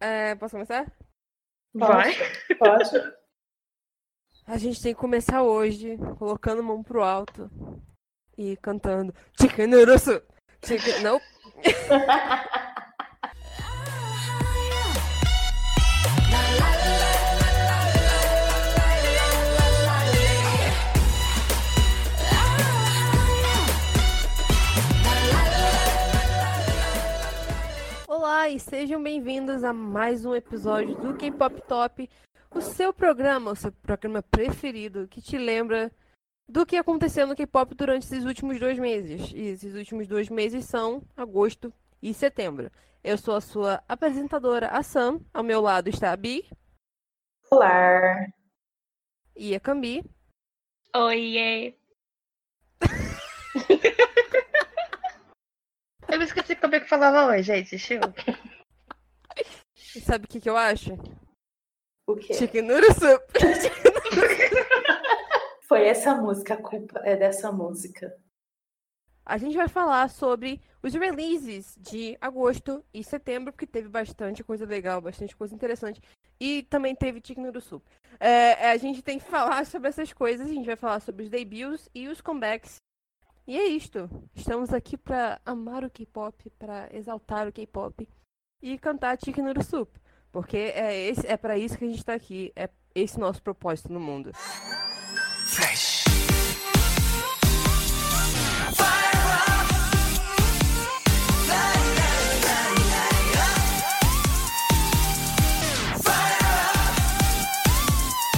É, posso começar? Vai. Pode. A gente tem que começar hoje colocando a mão pro alto e cantando Chicken Urusu. Chicken... Não. Olá e sejam bem-vindos a mais um episódio do K-Pop Top, o seu programa, o seu programa preferido que te lembra do que aconteceu no K-pop durante esses últimos dois meses. E esses últimos dois meses são agosto e setembro. Eu sou a sua apresentadora, a Sam. Ao meu lado está a Bi Olá. e a Cambi. Oiê. Eu esqueci como é que falava hoje, gente. Chiu. E sabe o que, que eu acho? O quê? Chicken Noodle Soup. Foi essa música, a culpa é dessa música. A gente vai falar sobre os releases de agosto e setembro, porque teve bastante coisa legal, bastante coisa interessante. E também teve Chicken Noodle Soup. É, a gente tem que falar sobre essas coisas, a gente vai falar sobre os debuts e os comebacks. E é isto. Estamos aqui para amar o K-pop, para exaltar o K-pop e cantar Chicken Noodle Soup. Porque é, esse, é para isso que a gente está aqui. É esse nosso propósito no mundo.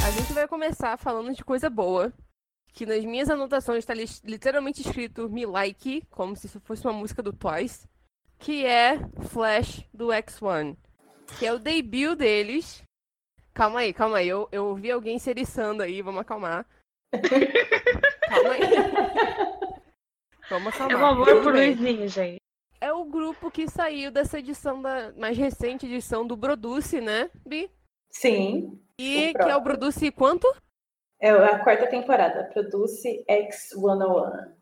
A gente vai começar falando de coisa boa. Que nas minhas anotações está li- literalmente escrito Me Like, como se isso fosse uma música do Twice. Que é Flash do X1. Que é o debut deles. Calma aí, calma aí. Eu, eu ouvi alguém se eriçando aí, vamos acalmar. calma aí. Vamos É acalmar. um amor por. Luizinho, gente. É o grupo que saiu dessa edição da mais recente edição do Produce, né, Bi? Sim, E que é o. Produce quanto? É a quarta temporada. Produce X101.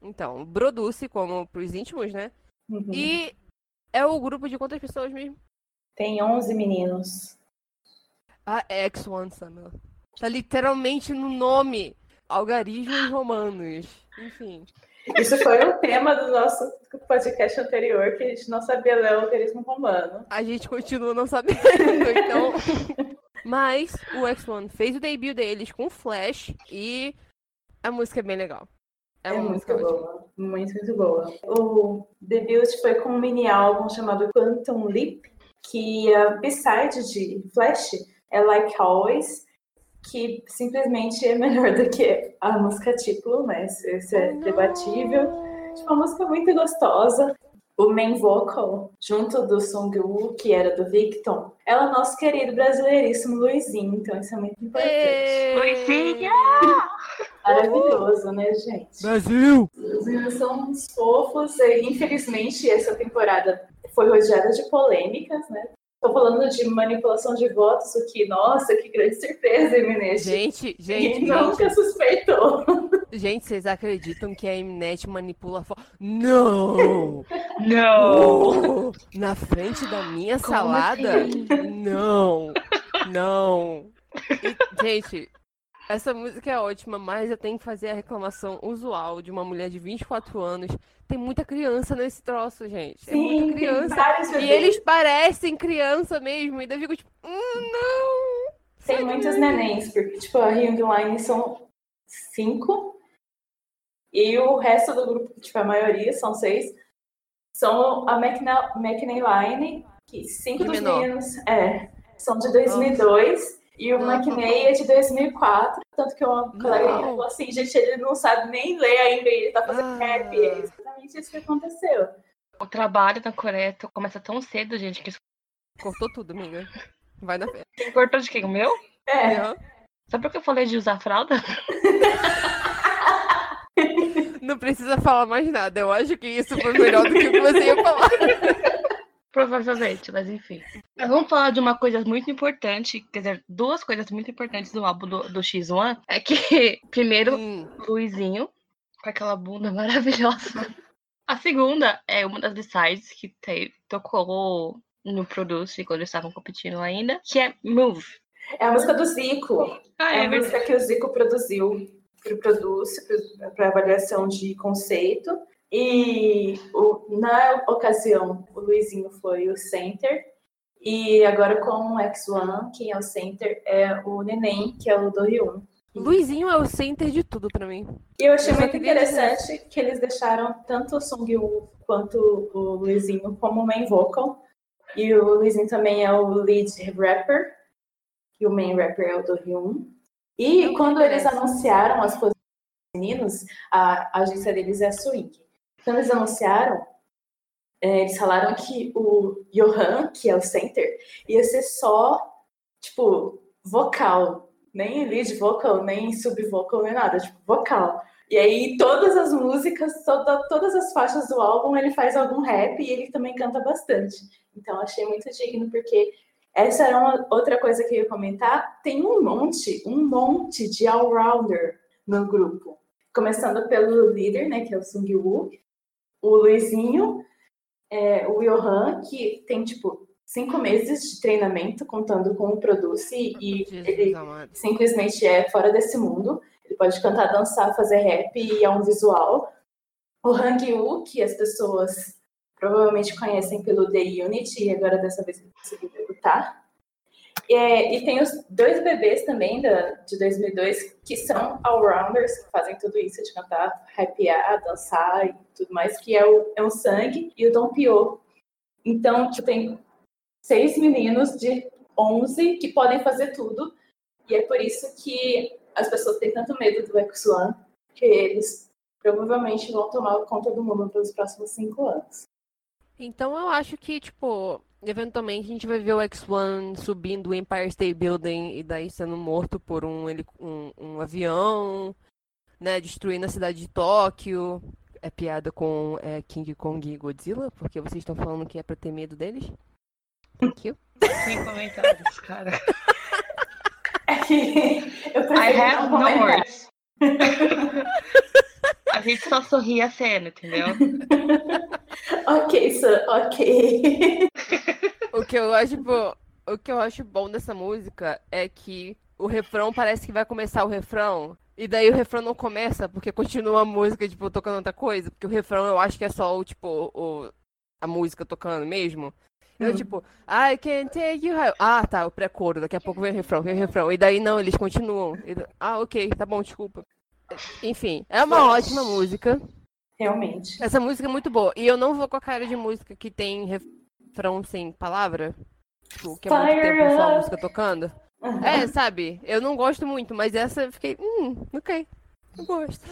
Então, Produce, como pros íntimos, né? Uhum. E é o grupo de quantas pessoas mesmo? Tem 11 meninos. Ah, X1, Samuel. Tá literalmente no nome. Algarismos romanos. Enfim. Isso foi o tema do nosso podcast anterior, que a gente não sabia ler o algarismo romano. A gente continua não sabendo, então. Mas o X1 fez o debut deles com Flash e a música é bem legal. É É uma muito boa. Muito, muito boa. O debut foi com um mini álbum chamado Quantum Leap, que a B-side de Flash é Like Always, que simplesmente é melhor do que a música título, mas isso é debatível. Tipo, uma música muito gostosa. O main vocal, junto do Sungwoo, que era do Victon, é o nosso querido brasileiríssimo Luizinho, então isso é muito importante. Ê! Luizinha! Maravilhoso, né, gente? Brasil! Os meninos são uns fofos. E, infelizmente, essa temporada foi rodeada de polêmicas, né? Tô falando de manipulação de votos, o que, nossa, que grande surpresa, Eminete. Gente, gente, gente, nunca suspeitou. gente, vocês acreditam que a Mnet manipula fo... Não! Não! Oh, na frente da minha Como salada? assim? Não! Não! E, gente, essa música é ótima, mas eu tenho que fazer a reclamação usual de uma mulher de 24 anos. Tem muita criança nesse troço, gente. É muita criança. E eles parecem criança mesmo. E daí eu fico tipo, hum, não! Tem Sério? muitos nenéns, porque, tipo, a Hyung Line são cinco. E o resto do grupo, tipo, a maioria, são seis, são a McNa- McNay Line, que cinco De dos menor. meninos é, são de 2002. E o. McNay é de 2004, tanto que uma colega minha Não. falou assim, gente, ele não sabe nem ler ainda, e ele tá fazendo Ah. rap, e é exatamente isso que aconteceu. O trabalho na Coreia começa tão cedo, gente, que isso Cortou tudo, amiga. Vai na fé. cortou de quem? O meu? É, Aham. Só porque eu falei de usar fralda? Não precisa falar mais nada. Eu acho que isso foi melhor do que o que você ia falar. Provavelmente, mas enfim. Mas vamos falar de uma coisa muito importante, quer dizer, duas coisas muito importantes do álbum do, do X1. É que, primeiro, Hum, Luizinho, com aquela bunda maravilhosa. A segunda é uma das B-sides que te- tocou no Produce, quando eles estavam competindo ainda, que é Move. É a música do Zico. Ah, É é a música que o Zico produziu para o Produce, para avaliação de conceito. E o- na ocasião, o Luizinho foi o center. E agora com o X1, quem é o center é o Neném, que é o do Ryun. Luizinho é o center de tudo pra mim. E eu achei Eu muito queria dizer- interessante que eles deixaram tanto o Sung-woo quanto o Luizinho como main vocal. E o Luizinho também é o lead rapper. E o main rapper é o do Hyun. E quando eles anunciaram as posições dos meninos, a agência deles é a Swing. Quando eles anunciaram, é, eles falaram que o Johan, que é o center, ia ser só, tipo, vocal. Nem lead vocal, nem sub-vocal, nem nada. Tipo, vocal. E aí, todas as músicas, toda- todas as faixas do álbum, ele faz algum rap e ele também canta bastante. Então, achei muito digno, porque essa era uma outra coisa que eu ia comentar. Tem um monte, um monte de all-rounder no grupo. Começando pelo líder, né, que é o Sung-woo, o Luizinho, é, o Johan, que tem, tipo, cinco meses de treinamento, contando com o Produce, e Jesus ele amado. simplesmente é fora desse mundo. Ele pode cantar, dançar, fazer rap e é um visual. O Hang-woo, que as pessoas provavelmente conhecem pelo The Unity, e agora dessa vez ele conseguiu debutar. É, e tem os dois bebês também da, de 2002, que são all-rounders, que fazem tudo isso de cantar, rapear, dançar e tudo mais, que é o, é o Sang e o Dom Pio. Então, tipo, tem seis meninos de 11 que podem fazer tudo, e é por isso que as pessoas têm tanto medo do X1, que eles provavelmente vão tomar conta do mundo pelos próximos cinco anos. Então eu acho que, tipo, eventualmente a gente vai ver o X1 subindo o Empire State Building e daí sendo morto por um, um, um avião, né? Destruindo a cidade de Tóquio. É piada com é, King Kong e Godzilla, porque vocês estão falando que é pra ter medo deles. Thank you. Sem comentários, cara. É que eu I have no words. A gente só sorri a cena, entendeu? Ok, Sam, ok. O que eu acho, tipo, o que eu acho bom dessa música é que o refrão parece que vai começar o refrão. E daí o refrão não começa porque continua a música, tipo, tocando outra coisa. Porque o refrão eu acho que é só o, tipo, o, a música tocando mesmo. Então, Hum. tipo, I can take you high. Ah, tá, o pré-coro. Daqui a pouco vem o refrão, vem o refrão. E daí não, eles continuam. E Ah, ok, tá bom, desculpa. Enfim, é uma ótima música. Realmente. Essa música é muito boa. E eu não vou com a cara de música que tem refrão sem palavra. Tipo, que é muito Fire tempo só a música tocando. Aham. É, sabe? Eu não gosto muito, mas essa eu fiquei. Hum, ok. Eu gosto.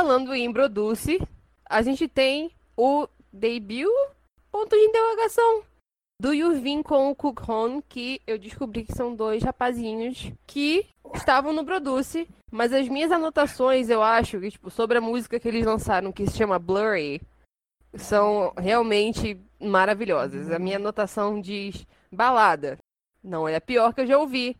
Falando em Produce, a gente tem o debut ponto de interrogação do Yuvin com o Cook que eu descobri que são dois rapazinhos que estavam no Produce, mas as minhas anotações, eu acho, que, tipo, sobre a música que eles lançaram, que se chama Blurry, são realmente maravilhosas. A minha anotação diz balada. Não é a pior que eu já ouvi,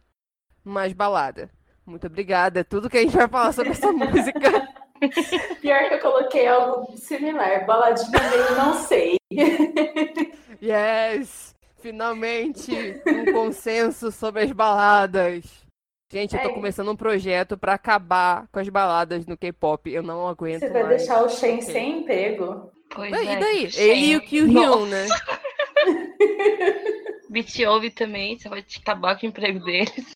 mas balada. Muito obrigada. É tudo que a gente vai falar sobre essa música. Pior que eu coloquei algo similar. Baladinha meio não sei. Yes! Finalmente um consenso sobre as baladas. Gente, eu tô É. começando um projeto pra acabar com as baladas no K-pop. Eu não aguento Você vai mais. deixar o Shen Ok. sem emprego? Pois E é. daí? que Ele e o. Kyuhyun, né? BTOV também, você vai acabar com o emprego deles.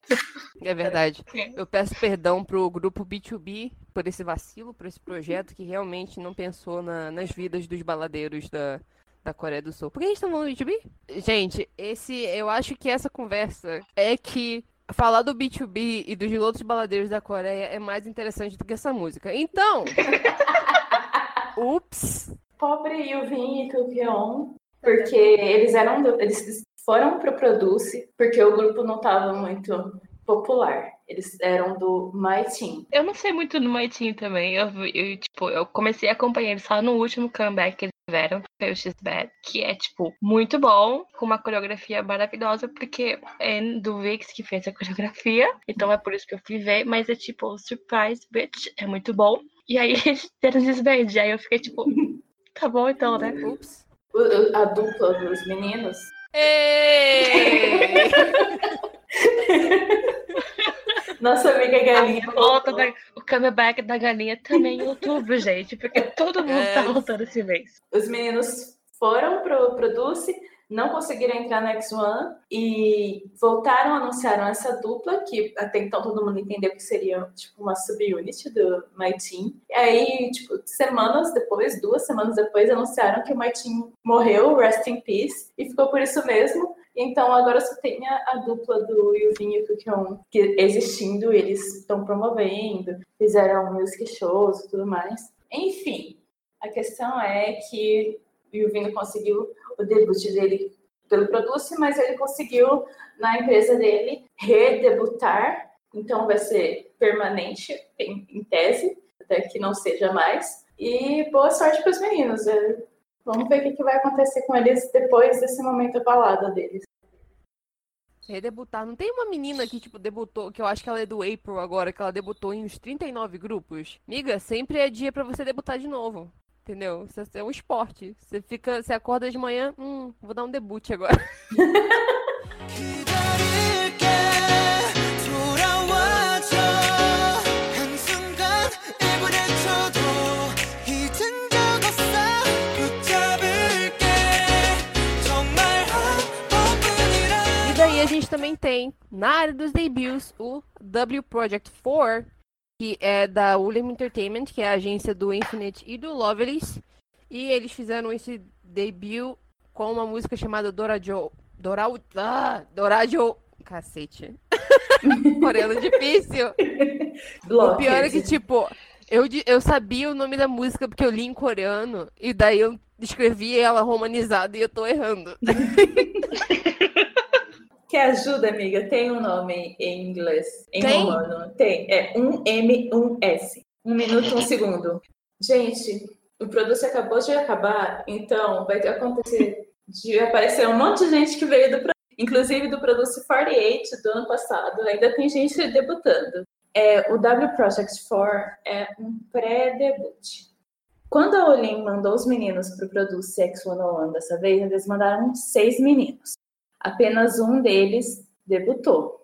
É verdade. É. Eu peço perdão pro grupo B2B por esse vacilo, por esse projeto que realmente não pensou na- nas vidas dos baladeiros da, da Coreia do Sul. Por que a gente tá falando do B2B? Gente, esse, eu acho que essa conversa é que falar do B2B e dos outros baladeiros da Coreia é mais interessante do que essa música. Então, ups, Pobre Yuvin e Kukyeon, porque eles eram eles foram pro Produce porque o grupo não estava muito popular. Eles eram do My Team. Eu não sei muito do My Team também. Eu, eu, tipo, eu comecei a acompanhar eles só no último comeback que eles tiveram, foi o X-Bad, que é, tipo, muito bom, com uma coreografia maravilhosa, porque é do Vix que fez a coreografia, então é por isso que eu fui ver, mas é tipo, surprise, bitch, é muito bom. E aí eles deram X-Bad, aí eu fiquei tipo, tá bom então, né? Ups. A dupla dos meninos. Ei! Nossa amiga Galinha da, o comeback da galinha também em outubro, gente, porque todo mundo tá É. voltando esse mês. Os meninos foram pro Produce, não conseguiram entrar no X1 e voltaram, anunciaram essa dupla, que até então todo mundo entendeu que seria tipo uma subunit do My Team. E aí, tipo, semanas depois, duas semanas depois, anunciaram que o My Team morreu, rest in peace, e ficou por isso mesmo. Então agora só tem a, a dupla do Yuvin e Kukion que existindo, eles estão promovendo, fizeram music shows e tudo mais. Enfim, a questão é que o Yuvin conseguiu o debut dele pelo Produce, mas ele conseguiu na empresa dele redebutar, então vai ser permanente em, em tese, até que não seja mais. E boa sorte para os meninos. é, Vamos ver o que, que vai acontecer com eles depois desse momento balada deles. Redebutar. Não tem uma menina que, tipo, debutou, que eu acho que ela é do April agora, que ela debutou em uns 39 grupos. Miga, sempre é dia pra você debutar de novo. Entendeu? Isso é um esporte. Você fica, você acorda de manhã, hum, vou dar um debut agora. também tem, na área dos debuts, o W Project 4, que é da William Entertainment, que é a agência do Infinite e do Lovelace. E eles fizeram esse debut com uma música chamada Dorajo. Doral. Ah, Dorajo. Cacete. Coreano difícil. O pior é que, tipo, eu, eu sabia o nome da música porque eu li em coreano. E daí eu escrevi ela romanizada e eu tô errando. Que ajuda, amiga? Tem um nome em inglês, em Tem? romano. Tem. É um M, um S. Um minuto, um segundo. Gente, o produto acabou de acabar, então vai acontecer de aparecer um monte de gente que veio do inclusive do Produce 48 do ano passado. Ainda tem gente debutando. É, o W Project 4 é um pré-debut. Quando a Olin mandou os meninos para o Produce X101 dessa vez, eles mandaram seis meninos apenas um deles debutou.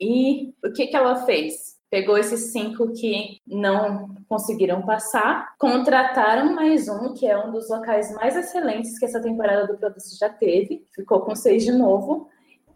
E o que, que ela fez? Pegou esses cinco que não conseguiram passar, contrataram mais um, que é um dos locais mais excelentes que essa temporada do Produce já teve, ficou com seis de novo,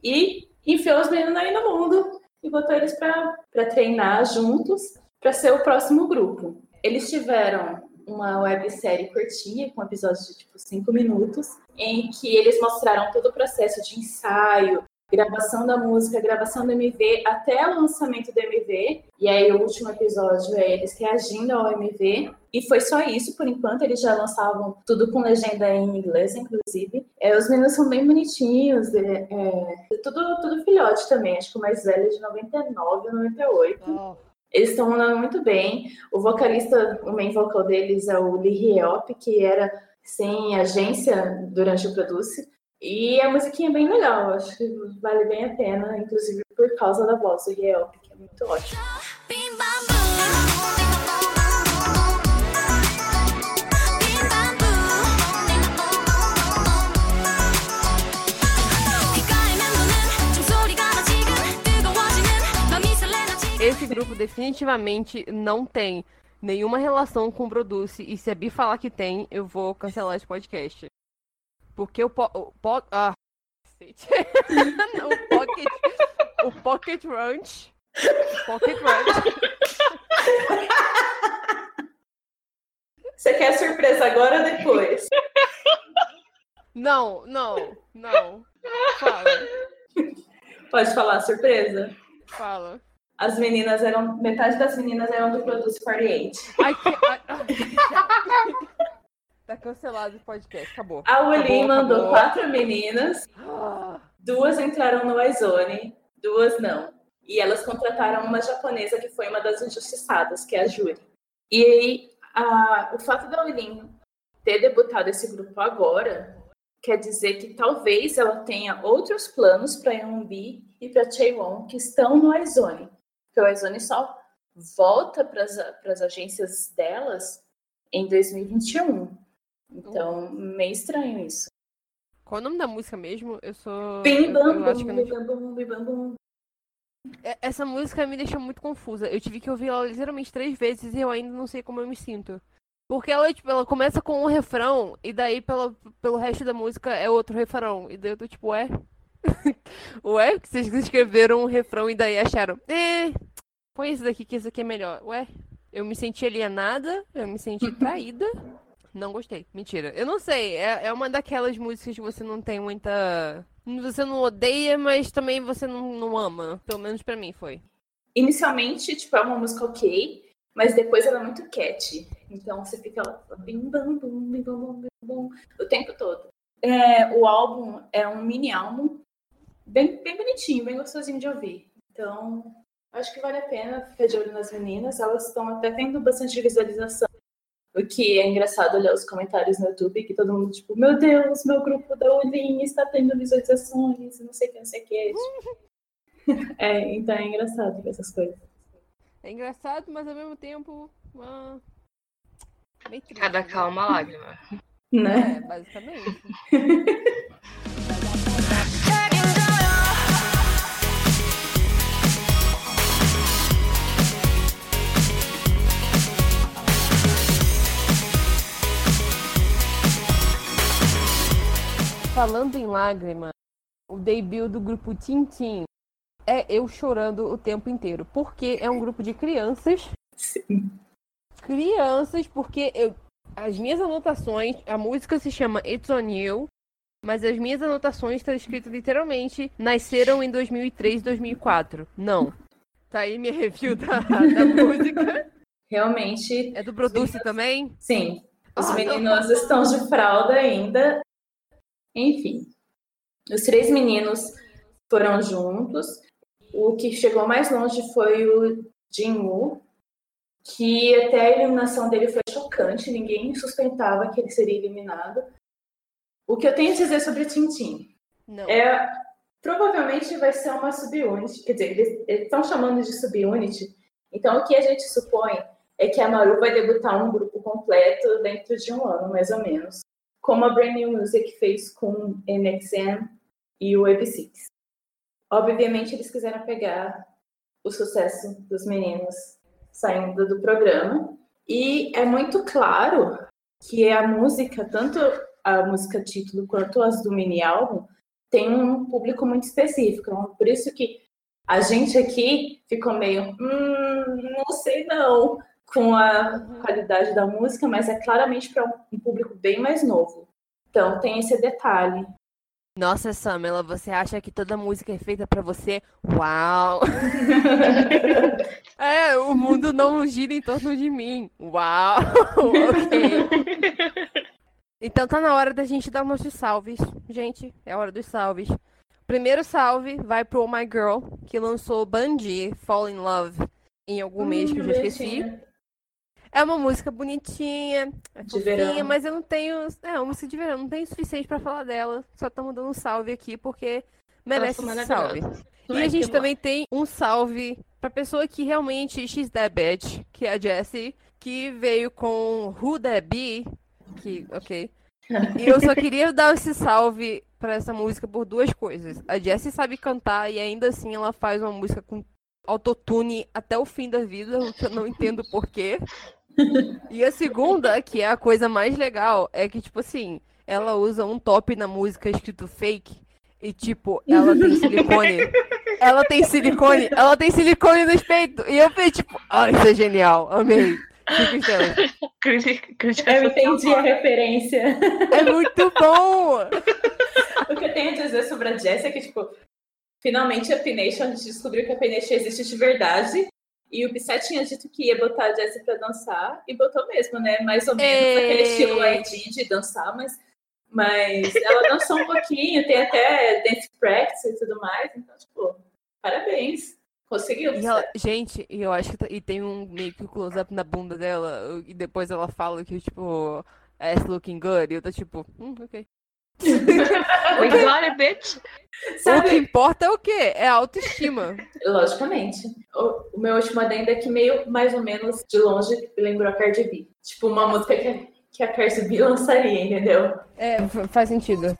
e enfiou os meninos aí no mundo e botou eles para treinar juntos para ser o próximo grupo. Eles tiveram uma websérie curtinha, com episódios de tipo cinco minutos, em que eles mostraram todo o processo de ensaio, gravação da música, gravação do MV, até o lançamento do MV. E aí o último episódio é eles reagindo ao MV. E foi só isso, por enquanto. Eles já lançavam tudo com legenda em inglês, inclusive. É, os meninos são bem bonitinhos, é, é, tudo, tudo filhote também. Acho que o mais velho é de 99 ou 98. Eles estão andando muito bem. O vocalista, o main vocal deles é o Lee Hyop, que era sem agência durante o Produce. E a musiquinha é bem legal, acho que vale bem a pena, inclusive por causa da voz do Hyop, que é muito ótimo. Esse grupo definitivamente não tem nenhuma relação com o Produce. E se a Bi falar que tem, eu vou cancelar esse podcast. Porque o, po o po ah, o Pocket, o Pocket Ranch. Pocket Ranch. Você quer surpresa agora ou depois? Não, não, não. Fala, Pode falar surpresa? fala. As meninas eram. Metade das meninas eram do Produce 48. Ai, que... ai. Tá cancelado o podcast, acabou. A Acabou, mandou acabou. quatro meninas, duas entraram no iZone, duas não. E elas contrataram uma japonesa que foi uma das injustiçadas, que é a Juri. E aí, a- o fato da Ulin ter debutado esse grupo agora quer dizer que talvez ela tenha outros planos para Yeonbi e para Chaewon que estão no iZone. Porque o iZone só volta para as agências delas em 2021. Então, meio estranho isso. Qual o nome da música mesmo? Eu sou. Bim eu- bam eu acho que bum, eu bim bam bum. É- Essa música me deixou muito confusa. Eu tive que ouvir ela literalmente três vezes e eu ainda não sei como eu me sinto. Porque ela, tipo, ela começa com um refrão e daí pela, pelo resto da música é outro refrão. E daí eu tô tipo, ué? ué? Que vocês escreveram um refrão e daí acharam, é, põe esse daqui que esse aqui é melhor. Ué? Eu me senti alienada, eu me senti traída. Não gostei. Mentira. Eu não sei. É, é uma daquelas músicas que você não tem muita. Você não odeia, mas também você não, não ama. Pelo menos pra mim foi. Inicialmente, tipo, é uma música ok, mas depois ela é muito catchy. Então você fica lá, bim bam bum, bim bam bum, bim bum, o tempo todo. É, o álbum é um mini álbum, bem, bem bonitinho, bem gostosinho de ouvir. Então, acho que vale a pena ficar de olho nas meninas. Elas estão até tendo bastante visualização. O que é engraçado olhar os comentários no YouTube, que todo mundo, tipo, meu Deus, meu grupo da Olin está tendo visualizações, não sei o que, não sei o que. É, então é engraçado ver essas coisas. É engraçado, mas ao mesmo tempo. meio triste, Cada né? calma lágrima. Né? É, basicamente. Falando em lágrima, o debut do grupo Tintin é eu chorando o tempo inteiro. Porque é um grupo de crianças. Sim. Crianças, porque eu, as minhas anotações, a música se chama It's On You, mas as minhas anotações estão escritas literalmente nasceram em 2003, 2004. Não. Tá aí minha review da, da música. Realmente, É do Produce também? sim. Os Ah, meninos estão de fralda ainda. Enfim. Os três meninos foram juntos. O que chegou mais longe foi o Jinwoo, que até a eliminação dele foi chocante. Ninguém suspeitava que ele seria eliminado. O que eu tenho a dizer sobre o Tintin? É, provavelmente vai ser uma subunit. Quer dizer, eles eles estão chamando de subunit. Então, o que a gente supõe é que a Maru vai debutar um grupo completo dentro de um ano, mais ou menos. Como a Brand New Music fez com NXM e o AB6. Obviamente, eles quiseram pegar o sucesso dos meninos saindo do programa. E é muito claro que a música, tanto a música título quanto as do mini álbum, tem um público muito específico. Então, por isso que a gente aqui ficou meio, hum, não sei não, com a qualidade da música, mas é claramente para um público bem mais novo. Então tem esse detalhe. Nossa, Samela, você acha que toda música é feita pra você? Uau! É, o mundo não gira em torno de mim. Uau! ok. Então tá na hora da gente dar nossos salves. Gente, é hora dos salves. Primeiro salve vai pro Oh My Girl, que lançou Bungie Fall in Love em algum mês que eu já esqueci. Hum, É uma música bonitinha, é De fofinha, verão. mas eu não tenho. É uma música de verão, não tenho o suficiente pra falar dela. Só estamos dando um salve aqui porque merece esse salve. E a gente também tem um salve pra pessoa que realmente she's that bitch, que é a Jessie, que veio com Who That Be, que, ok. E eu só queria dar esse salve pra essa música por duas coisas. A Jessie sabe cantar e ainda assim ela faz uma música com autotune até o fim da vida, o que eu não entendo porquê. E a segunda, que é a coisa mais legal, é que, tipo assim, ela usa um top na música escrito fake. E, tipo, ela tem silicone. Ela tem silicone. Ela tem silicone nos peitos. E eu falei, tipo, ah, isso é genial. Amei. Crítica- Eu entendi a referência. É muito bom! o que eu tenho a dizer sobre a Jessie é que, tipo, finalmente a P-Nation, a gente descobriu que a P-Nation existe de verdade. E o Bissett tinha dito que ia botar a Jessie pra dançar, e botou mesmo, né? Mais ou menos Ei. aquele estilo ID de dançar, mas, mas ela dançou um pouquinho, tem até dance practice e tudo mais. Então, tipo, parabéns. Conseguiu, E ela- gente, eu acho que e tem um meio que close-up na bunda dela. E depois ela fala que, tipo, ass looking good. E eu tô tipo, hum, ok. We got it, bitch. O que Sabe, importa é o quê? É a autoestima. logicamente. O, o meu último adendo é que meio mais ou menos de longe me lembrou a Cardi B. Tipo, uma música que, a- que a Cardi B lançaria, entendeu? É, faz sentido.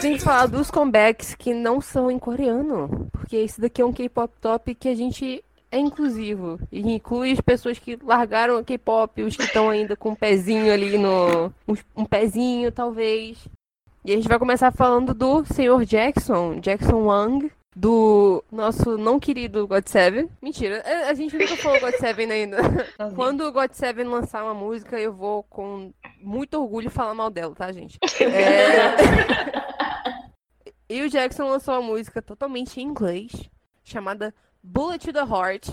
Tem que falar dos comebacks que não são em coreano. Porque esse daqui é um K-pop top que a gente é inclusivo. E inclui as pessoas que largaram o K-pop, os que estão ainda com um pezinho ali no. Um, pezinho, talvez. E a gente vai começar falando do senhor Jackson, Jackson Wang, do nosso não querido God Seven. Mentira, a, a gente nunca falou God Seven ainda. Quando o God Seven lançar uma música, eu vou com muito orgulho falar mal dela, tá, gente? É... e o Jackson lançou uma música totalmente em inglês, chamada Bullet to the Heart.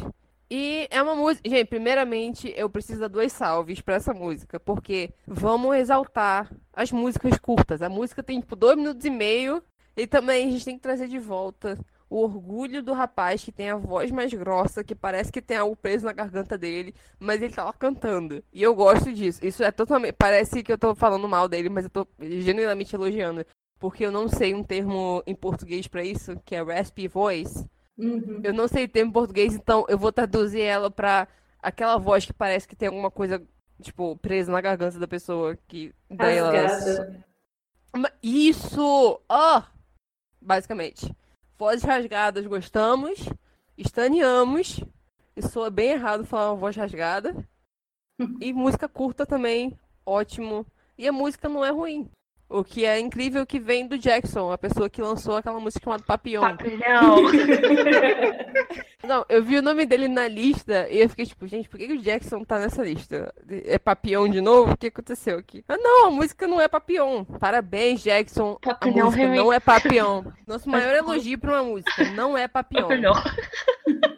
E é uma música. Gente, primeiramente, eu preciso dar dois salves pra essa música, porque vamos exaltar as músicas curtas. A música tem, tipo, dois minutos e meio. E também a gente tem que trazer de volta o orgulho do rapaz que tem a voz mais grossa, que parece que tem algo preso na garganta dele, mas ele tá lá cantando. E eu gosto disso. Isso é totalmente. Parece que eu tô falando mal dele, mas eu tô genuinamente elogiando. Porque eu não sei um termo em português pra isso, que é raspy voice. Uhum. Eu não sei o termo em português, então eu vou traduzir ela pra aquela voz que parece que tem alguma coisa, tipo, presa na garganta da pessoa que daí ela. Isso! Ó! Basicamente. Vozes rasgadas gostamos, estaneamos. E soa bem errado falar uma voz rasgada. E música curta também, ótimo. E a música não é ruim. O que é incrível que vem do Jackson, a pessoa que lançou aquela música chamada Papillon. Papilhão. Não, eu vi o nome dele na lista e eu fiquei tipo, gente, por que, que o Jackson tá nessa lista? É Papillon de novo? O que aconteceu aqui? Ah, não, a música não é Papillon. Parabéns, Jackson. Papillon a música não é Papillon. Nosso maior elogio pra uma música, não é Papillon. Papilhão.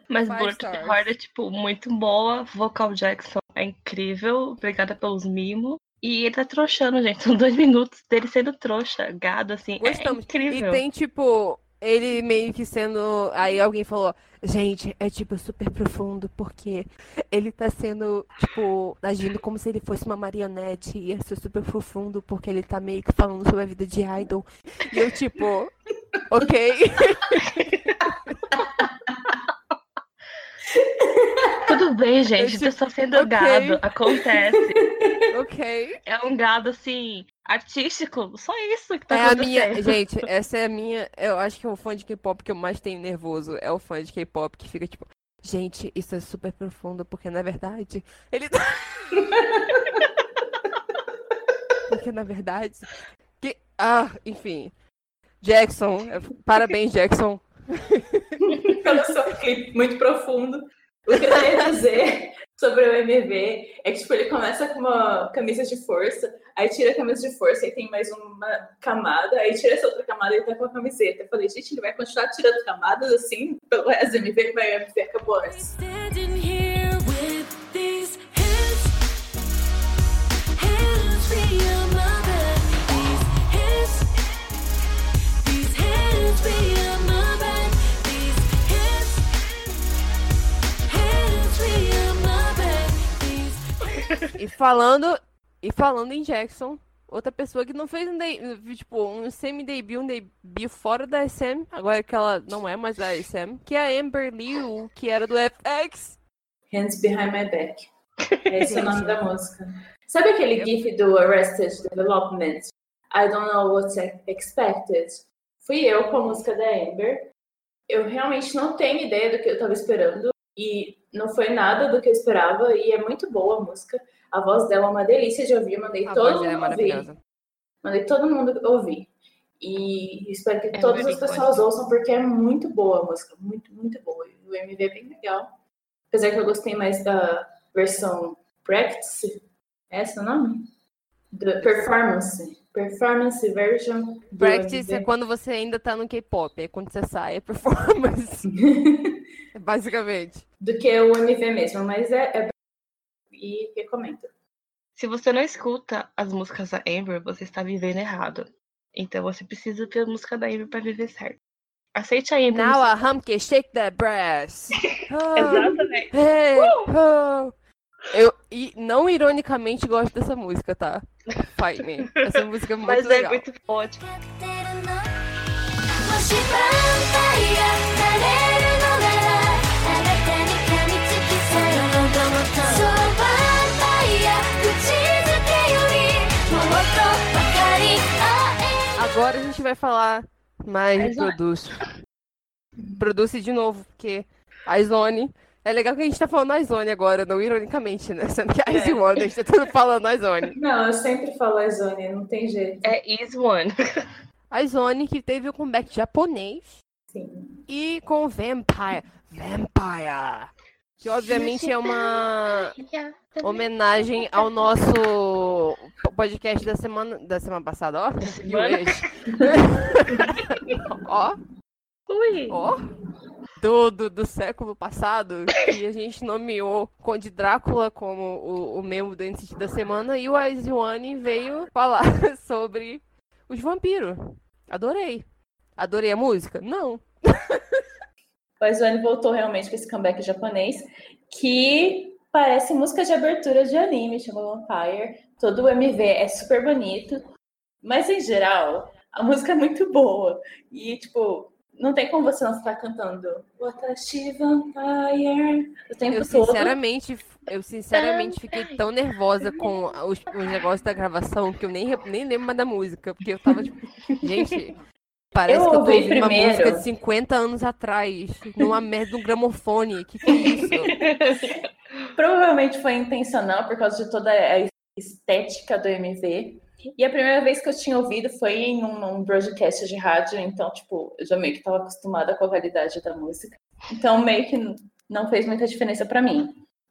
Mas Bullet the. Heart é, tipo, muito boa. Vocal Jackson é incrível. Obrigada pelos mimos. E ele tá trouxando, gente. São dois minutos dele sendo trouxa, gado, assim. Gostamos. É incrível. E tem, tipo, ele meio que sendo. Aí alguém falou, gente, é tipo super profundo, porque ele tá sendo, tipo, agindo como se ele fosse uma marionete. E ia ser super profundo, porque ele tá meio que falando sobre a vida de idol. E eu, tipo, ok. Tudo bem, gente. tipo, Eu só sendo ok. gado. Acontece. ok. É um gado, assim, artístico. Só isso que tá É a acontecendo. minha. Gente, essa é a minha. Eu acho que é o fã de K-pop que eu mais tenho nervoso. É o fã de K-pop que fica tipo. Gente, isso é super profundo, porque na verdade. Ele tá. porque na verdade. Que... Ah, enfim. Jackson. Parabéns, Jackson. Pelo clipe muito profundo. O que eu queria dizer sobre o MV é que, tipo, ele começa com uma camisa de força, aí tira a camisa de força e tem mais uma camada, aí tira essa outra camada e tá com a camiseta. Eu falei, gente, ele vai continuar tirando camadas assim pelo resto do MV, vai o MV acabou antes. Standing E falando. E falando em Jackson, outra pessoa que não fez um, de- tipo, um semi-debut, um debut fora da SM, agora que ela não é mais da SM, que é a Amber Liu, que era do FX. Hands Behind My Back. Esse é o nome da música. Sabe aquele gif do Arrested Development? I don't know what's expected. Fui eu com a música da Amber. Eu realmente não tenho ideia do que eu tava esperando. E não foi nada do que eu esperava. E é muito boa a música. A voz dela é uma delícia de ouvir. Mandei A todo é mundo ouvir. maravilhosa. Mandei todo mundo ouvir. E espero que É todas as pessoas icônica. ouçam, porque é muito boa a música. Muito, muito boa. E o MV é bem legal. Apesar que eu gostei mais da versão Practice. É esse o nome? Performance. Performance version. Practice é quando você ainda tá no K-pop, é quando você sai, é performance. Basicamente. do que o MV mesmo, mas é. é... E recomendo. Se você não escuta as músicas da Amber, você está vivendo errado. Então você precisa ter a música da Amber pra viver certo. Aceite a Amber. no Now a hum que shake that brass. Oh, Exatamente. hey, oh. Eu, e não ironicamente gosto dessa música, tá? Fight me. Essa música é muito Mas é legal. muito ótimo. やっ Agora a gente vai falar mais de. Produce. Produce de novo, porque a Zone. É legal que a gente tá falando a Zone agora, não ironicamente, né? Sendo que a Ice One, a gente tá tudo falando a Zone. Não, eu sempre falo a Zone, não tem jeito. É Is One. A Zone que teve o comeback japonês Sim. e com Vampire. Vampire! Que obviamente é uma homenagem ao nosso podcast da semana, da semana passada, ó. semana? ó, Ui. ó. Do, do, do século passado, que a gente nomeou Conde Drácula como o, o membro do NCT da semana, e o Aizuane veio falar sobre os vampiros. Adorei. Adorei a música? Não. O Zone voltou realmente com esse comeback japonês, que parece música de abertura de anime, chama Vampire. Todo o MV é super bonito, mas em geral, a música é muito boa. E, tipo, não tem como você não ficar cantando Watashi Vampire o tempo Eu todo. sinceramente, eu sinceramente fiquei tão nervosa com os, os negócios da gravação que eu nem, nem lembro mais da música. Porque eu tava tipo, gente, parece Eu que eu tô ouvi ouvindo uma primeiro. música de 50 anos atrás, numa merda de um gramofone. Que que é isso? Provavelmente foi intencional por causa de toda a estética do MV. E a primeira vez que eu tinha ouvido foi em um, num broadcast de rádio, então, tipo, eu já meio que estava acostumada com a qualidade da música. Então, meio que não fez muita diferença para mim.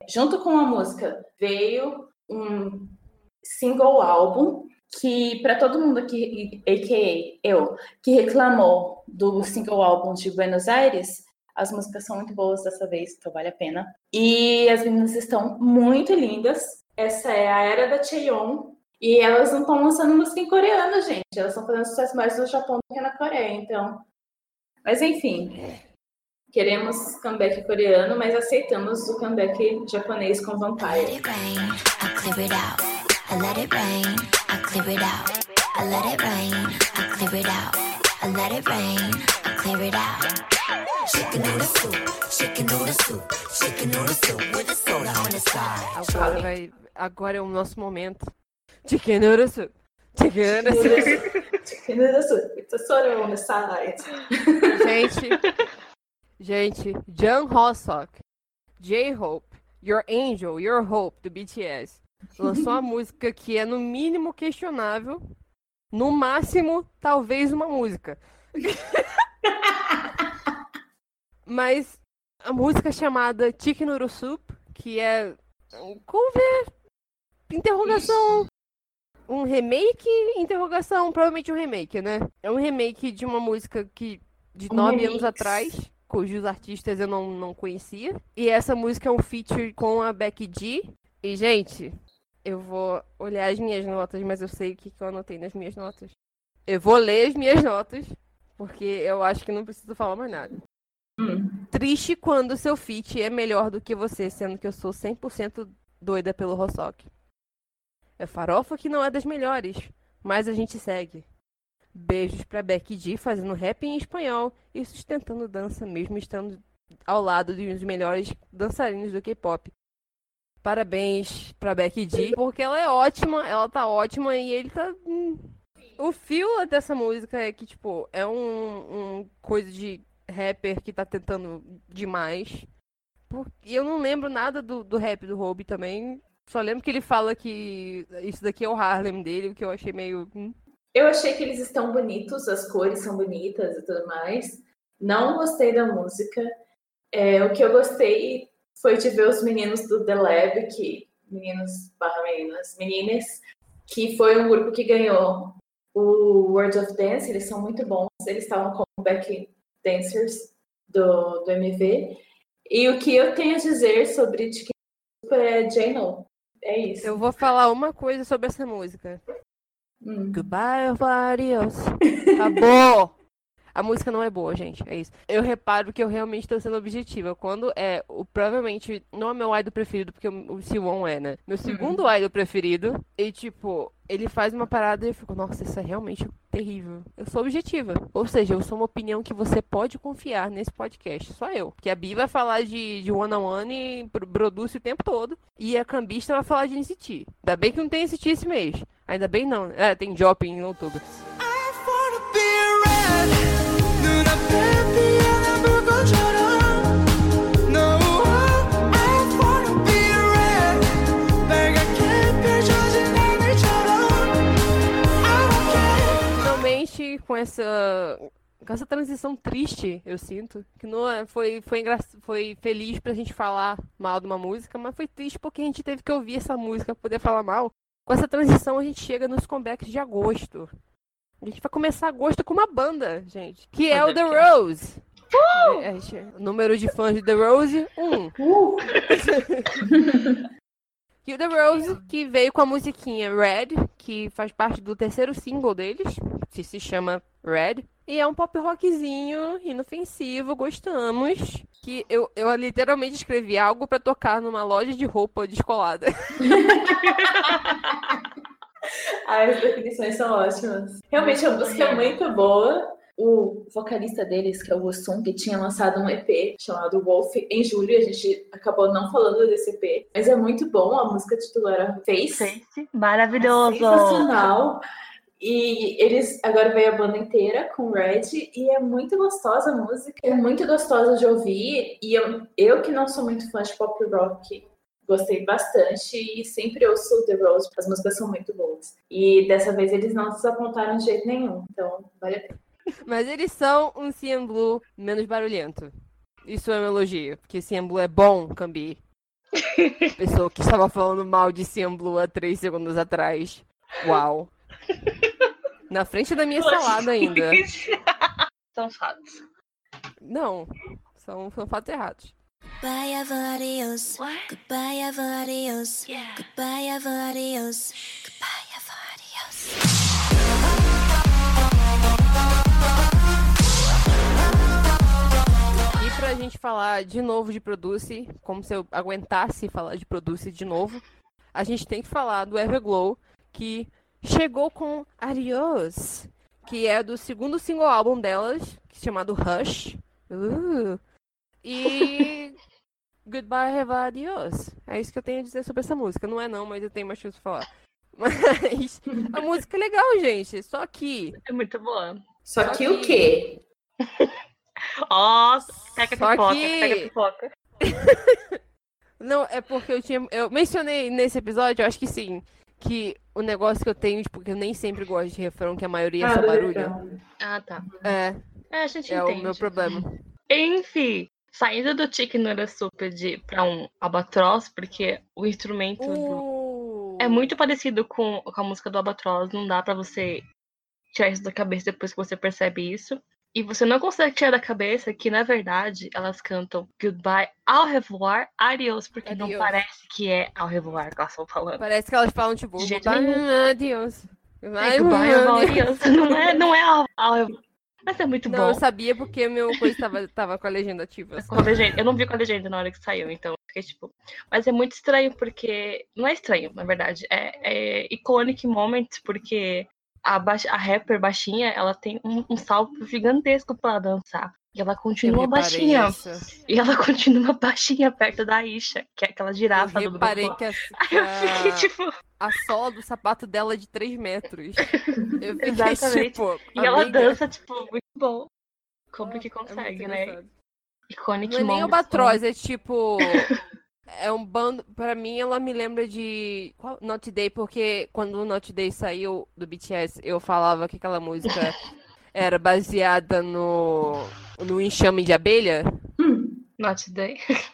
Junto com a música, veio um single álbum que, para todo mundo aqui, a.k.a. eu, que reclamou do single álbum de Buenos Aires, as músicas são muito boas dessa vez, então vale a pena. E as meninas estão muito lindas. Essa é a era da Cheon. E elas não estão lançando música em coreano, gente. Elas estão fazendo sucesso mais no Japão do que na Coreia, então. Mas enfim. Queremos comeback coreano, mas aceitamos o comeback japonês com Vampire. It rain, I clear it out. I let it rain, I clear it out. I let it rain, I clear it out. I let it rain, I clear it out. Chicken noodle soup, chicken noodle soup, chicken noodle soup with a soda on the side. Agora vai. Agora é o nosso momento. Chicken noodle soup. Chicken noodle soup. It's a soda on the side. Gente, gente, Jung Hoseok, J-Hope, Your Angel, Your Hope, do BTS, lançou uma música que é no mínimo questionável, no máximo, talvez uma música. Mas a música chamada Chicken Noodle Soup, que é um cover, interrogação, um remake, interrogação, provavelmente um remake, né? É um remake de uma música que de Um nove anos remix. atrás, cujos artistas eu não, não conhecia. E essa música é um feature com a Becky G. E, gente, eu vou olhar as minhas notas, mas eu sei o que, que eu anotei nas minhas notas. Eu vou ler as minhas notas, porque eu acho que não preciso falar mais nada. Hum. Triste quando seu feat é melhor do que você, sendo que eu sou 100% doida pelo Rosock. É farofa que não é das melhores, mas a gente segue. Beijos pra Becky G fazendo rap em espanhol e sustentando dança mesmo estando ao lado de um dos melhores dançarinos do K-pop. Parabéns pra Becky G, porque ela é ótima, ela tá ótima e ele tá. hum. O fio dessa música é que, tipo, é um, um coisa de rapper que tá tentando demais. E eu não lembro nada do, do rap do Roby também. Só lembro que ele fala que isso daqui é o Harlem dele, o que eu achei meio. hum. Eu achei que eles estão bonitos, as cores são bonitas e tudo mais. Não gostei da música. É, o que eu gostei foi de ver os meninos do The Lab, que meninos barra meninas, meninas, que foi um grupo que ganhou o World of Dance. Eles são muito bons. Eles estavam como back dancers do, do MV. E o que eu tenho a dizer sobre Soup é J-Lo. É isso. Eu vou falar uma coisa sobre essa música. Hum. Goodbye, adios. Acabou! A música não é boa, gente. É isso. Eu reparo que eu realmente estou sendo objetiva. Quando é. O, provavelmente não é meu idol preferido, porque o, o Siwon é, né? Meu segundo idol preferido. E, tipo, ele faz uma parada e eu fico, nossa, isso é realmente terrível. Eu sou objetiva. Ou seja, eu sou uma opinião que você pode confiar nesse podcast. Só eu. Que a Bi vai falar de, de One on One e pro- produce o tempo todo. E a Cambista vai falar de NCT. Ainda bem que não tem NCT esse mês. Ainda bem não. É, tem Jopping em outubro. I wanna be red Com essa. Com essa transição triste, eu sinto. Que não é, foi, foi, engra... foi feliz pra gente falar mal de uma música, mas foi triste porque a gente teve que ouvir essa música pra poder falar mal. Com essa transição, a gente chega nos comebacks de agosto. A gente vai começar agosto com uma banda, gente. Que é o The Rose. É, é, o número de fãs de The Rose, um. Uh, The Rose, que veio com a musiquinha Red, que faz parte do terceiro single deles, que se chama Red. E é um pop rockzinho, inofensivo, gostamos. Que eu, eu literalmente escrevi algo pra tocar numa loja de roupa descolada. as definições são ótimas. Realmente a música é muito boa. O vocalista deles, que é o Woosung, que tinha lançado um EP chamado Wolf em julho. A gente acabou não falando desse EP, mas é muito bom. A música titular era Face. Face. Maravilhoso. Sensacional. E eles agora veio a banda inteira com Red e é muito gostosa a música, é muito gostosa de ouvir. E eu, eu que não sou muito fã de pop rock, gostei bastante e sempre ouço The Rose, as músicas são muito boas. E dessa vez eles não desapontaram de jeito nenhum, então vale a pena. Mas eles são um CM Blue menos barulhento. Isso é um elogio, porque CM Blue é bom, Cambi. Pessoa que estava falando mal de CM Blue há três segundos atrás. Uau. Na frente da minha salada ainda. São fatos. Não, são, são fatos errados. Goodbye, have adios. Goodbye, have adios. Goodbye, have adios. Goodbye, have pra gente falar de novo de Produce, como se eu aguentasse falar de Produce de novo, a gente tem que falar do Everglow, que chegou com Adios, que é do segundo single álbum delas, que é chamado Hush. Uh. E Goodbye Have Adios. É isso que eu tenho a dizer sobre essa música. Não é não, mas eu tenho mais coisa pra falar. Mas a música é legal, gente. Só que É muito boa. Só Só que o que- quê? Ó, pega Só pipoca, que- pega pipoca. Não, é porque eu tinha. Eu mencionei nesse episódio, eu acho que sim. Que o negócio que eu tenho, tipo, que eu nem sempre gosto de refrão, que a maioria é só do barulho. Ah, tá. É, É, a gente é entende. o meu problema. Enfim, saindo do Chicken Noodle Soup de, pra um albatroz, porque o instrumento do- Uh, é muito parecido com, com a música do albatroz, não dá pra você tirar isso da cabeça depois que você percebe isso. E você não consegue tirar da cabeça que, na verdade, elas cantam goodbye, au revoir, adios, porque não Adios. parece que é au revoir que elas estão falando. Parece que elas falam, tipo, jeito goodbye, adios. É Goodbye, goodbye, au adios. Não é, não é au revoir. Mas é muito Não, bom. eu sabia porque meu coisa tava, tava com a legenda ativa. Com a legenda. Eu não vi com a legenda na hora que saiu, então fiquei tipo. Mas é muito estranho porque. Não é estranho, na verdade. É, é iconic moment, porque a, a rapper baixinha, ela tem um, um salto gigantesco pra dançar. E ela Eu continua baixinha. isso. E ela continua baixinha perto da Isha, que é aquela Eu girafa do reparei que a, Aí eu fiquei tipo. a sola do sapato dela é de 3 metros. Eu fiquei Exatamente. tipo. E ela dança, tipo, muito bom. Como que é consegue, né? engraçado. Iconic Não é nem moment. Albatroz, é tipo. É um bando. Pra mim, ela me lembra de. Qual? Not Day, porque quando o Not Day saiu do BTS, eu falava que aquela música era baseada no. no enxame de abelha. Not Day.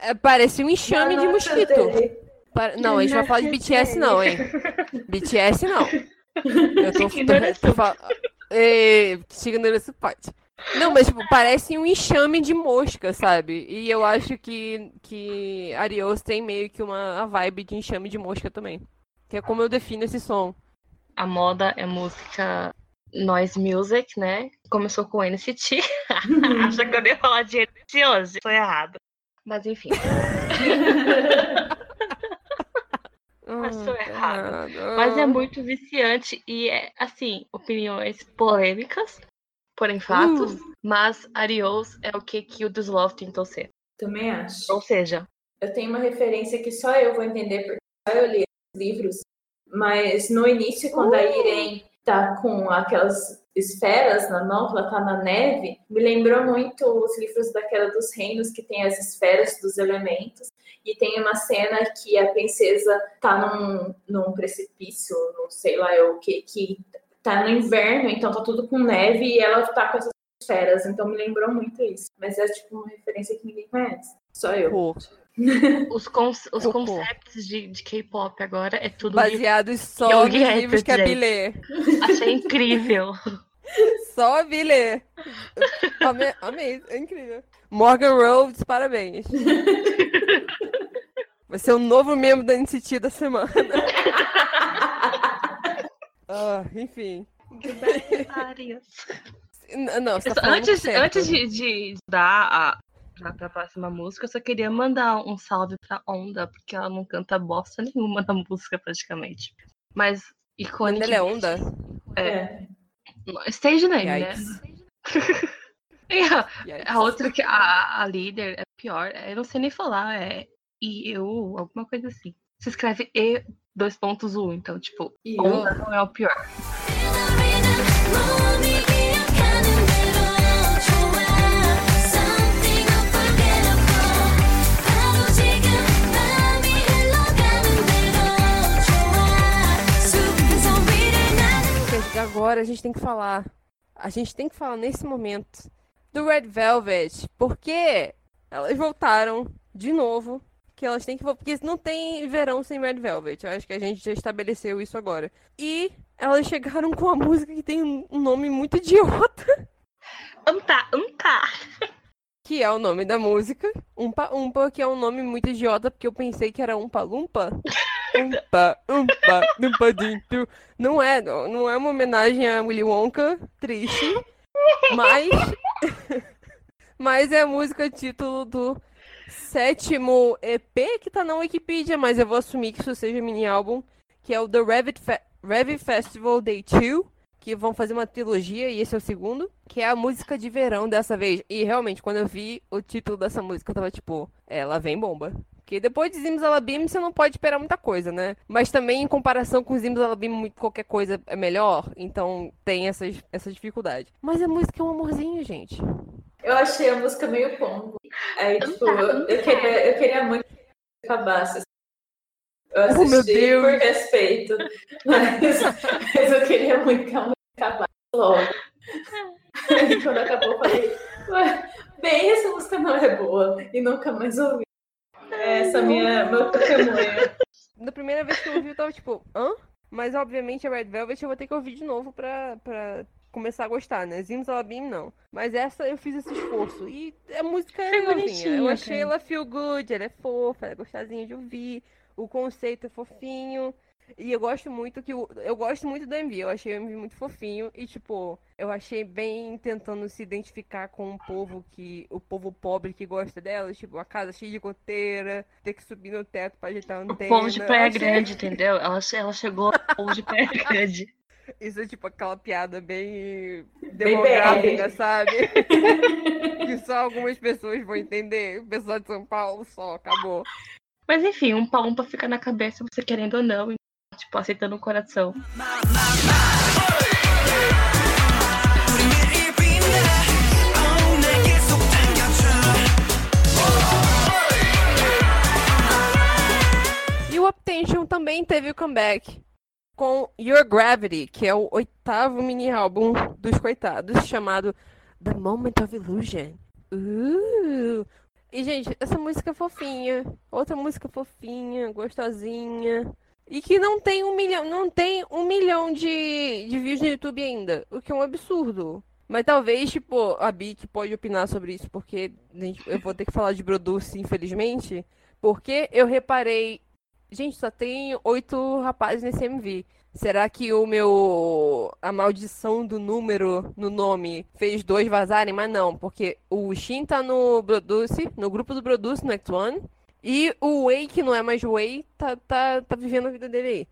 É, parece um enxame de mosquito. Pa- Não, a gente vai falar de BTS, não, hein? BTS, não. Eu tô, tô, tô falando. Signo esse parte. Não, mas tipo, parece um enxame de mosca, sabe? E eu acho que, que Arios tem meio que uma vibe de enxame de mosca também. Que é como eu defino esse som. A moda é música noise music, né? Começou com NCT. Acha que eu ia falar de NCT hoje? Tô errado. Mas enfim. Ah, tá errado. Mas é muito viciante e é, assim, opiniões polêmicas, porém fatos. Uh. Mas Arios é o que que o Love tentou ser. Também acho. Ou seja, Eu tenho uma referência que só eu vou entender, porque só eu li os livros. Mas no início, quando a Irene tá com aquelas esferas na mão, que ela tá na neve, me lembrou muito os livros daquela dos reinos, que tem as esferas dos elementos. E tem uma cena que a princesa tá num, num precipício, não sei lá é o que, que tá no inverno, então tá tudo com neve e ela tá com essas esferas. Então me lembrou muito isso. Mas é tipo uma referência que ninguém conhece. Só eu. Pô, os, os Cocô. conceitos de, de K-pop agora é tudo livro. baseados só nos livros que a Bilê. Achei incrível. Só a Bilê. Amei, amei, é incrível. Morgan Rhodes, parabéns. Vai ser o novo membro da NCT da semana. Ah, enfim. Não, você tá Antes, certo. antes de, de dar a, pra, pra próxima música, eu só queria mandar um salve pra Onda, porque ela não canta bosta nenhuma na música, praticamente. Mas icônica. ele é onda. É. Stage name, né? Yikes. E a, a outra que a, a líder é pior, eu não sei nem falar, é IU, alguma coisa assim. Se escreve E 2.1, então, tipo, e onda não é o pior. Agora a gente tem que falar. A gente tem que falar nesse momento do Red Velvet, porque elas voltaram de novo que elas têm que. Porque não tem verão sem Red Velvet. Eu acho que a gente já estabeleceu isso agora. E elas chegaram com uma música que tem um nome muito idiota. Anta, anta! Que é o nome da música. Umpa Umpa, que é um nome muito idiota, porque eu pensei que era Umpa Lumpa. Umpa, Umpa, Lumpa Dinto. Não é, não não é uma homenagem a Willy Wonka, triste. Mas. mas é a música título do sétimo EP que tá na Wikipedia, mas eu vou assumir que isso seja mini álbum, que é o The Revit, Fe Revit Festival Day 2 que vão fazer uma trilogia, e esse é o segundo, que é a música de verão dessa vez. E realmente, quando eu vi o título dessa música, eu tava tipo, é, ela vem bomba. Porque depois de Zimzalabim, você não pode esperar muita coisa, né? Mas também, em comparação com Zimzalabim, qualquer coisa é melhor. Então, tem essas, essa dificuldade. Mas a música é um amorzinho, gente. Eu achei a música meio pombo. Aí, tipo, eu, eu queria, eu queria muito que acabasse. Eu Oh, meu assisti Deus. por respeito, mas, mas eu queria muito que a música acabasse logo. Aí, quando acabou, eu falei, "Ué, bem, essa música não é boa. E nunca mais ouvi. Essa minha, meu testemunho. Da primeira vez que eu ouvi, eu tava tipo, hã? Mas, obviamente, a Red Velvet eu vou ter que ouvir de novo pra, pra começar a gostar, né? Zimzalabim, não. Mas essa eu fiz esse esforço. E a música é legalzinha. Eu bonitinha, achei ela feel good, ela é fofa, ela é gostosinha de ouvir. O conceito é fofinho. E eu gosto muito que o, eu gosto muito do MV, eu achei o MV muito fofinho e tipo, eu achei bem tentando se identificar com um povo que o povo pobre que gosta dela, tipo, a casa cheia de goteira, ter que subir no teto pra ajeitar a O povo de Praia achei- Grande, entendeu? Ela, ela chegou ao povo de Praia Grande. Isso é tipo aquela piada bem Bem demográfica, sabe? que só algumas pessoas vão entender. O pessoal de São Paulo só, acabou. Mas enfim, um palumpa fica na cabeça, você querendo ou não, e, tipo, aceitando o coração. E o Uptension também teve o comeback com Your Gravity, que é o oitavo mini álbum dos coitados, chamado The Moment of Illusion. Uh! E, gente, essa música é fofinha. Outra música fofinha, gostosinha. E que não tem um milhão, não tem um milhão de, de views no YouTube ainda. O que é um absurdo. Mas talvez, tipo, a Bic pode opinar sobre isso, porque gente, eu vou ter que falar de Produce, infelizmente. Porque eu reparei. Gente, só tem oito rapazes nesse MV. Será que o meu. A maldição do número no nome fez dois vazarem? Mas não, porque o Shin tá no Produce, no grupo do Produce, no Act One. E o Wei, que não é mais Wei, tá, tá, tá vivendo a vida dele aí.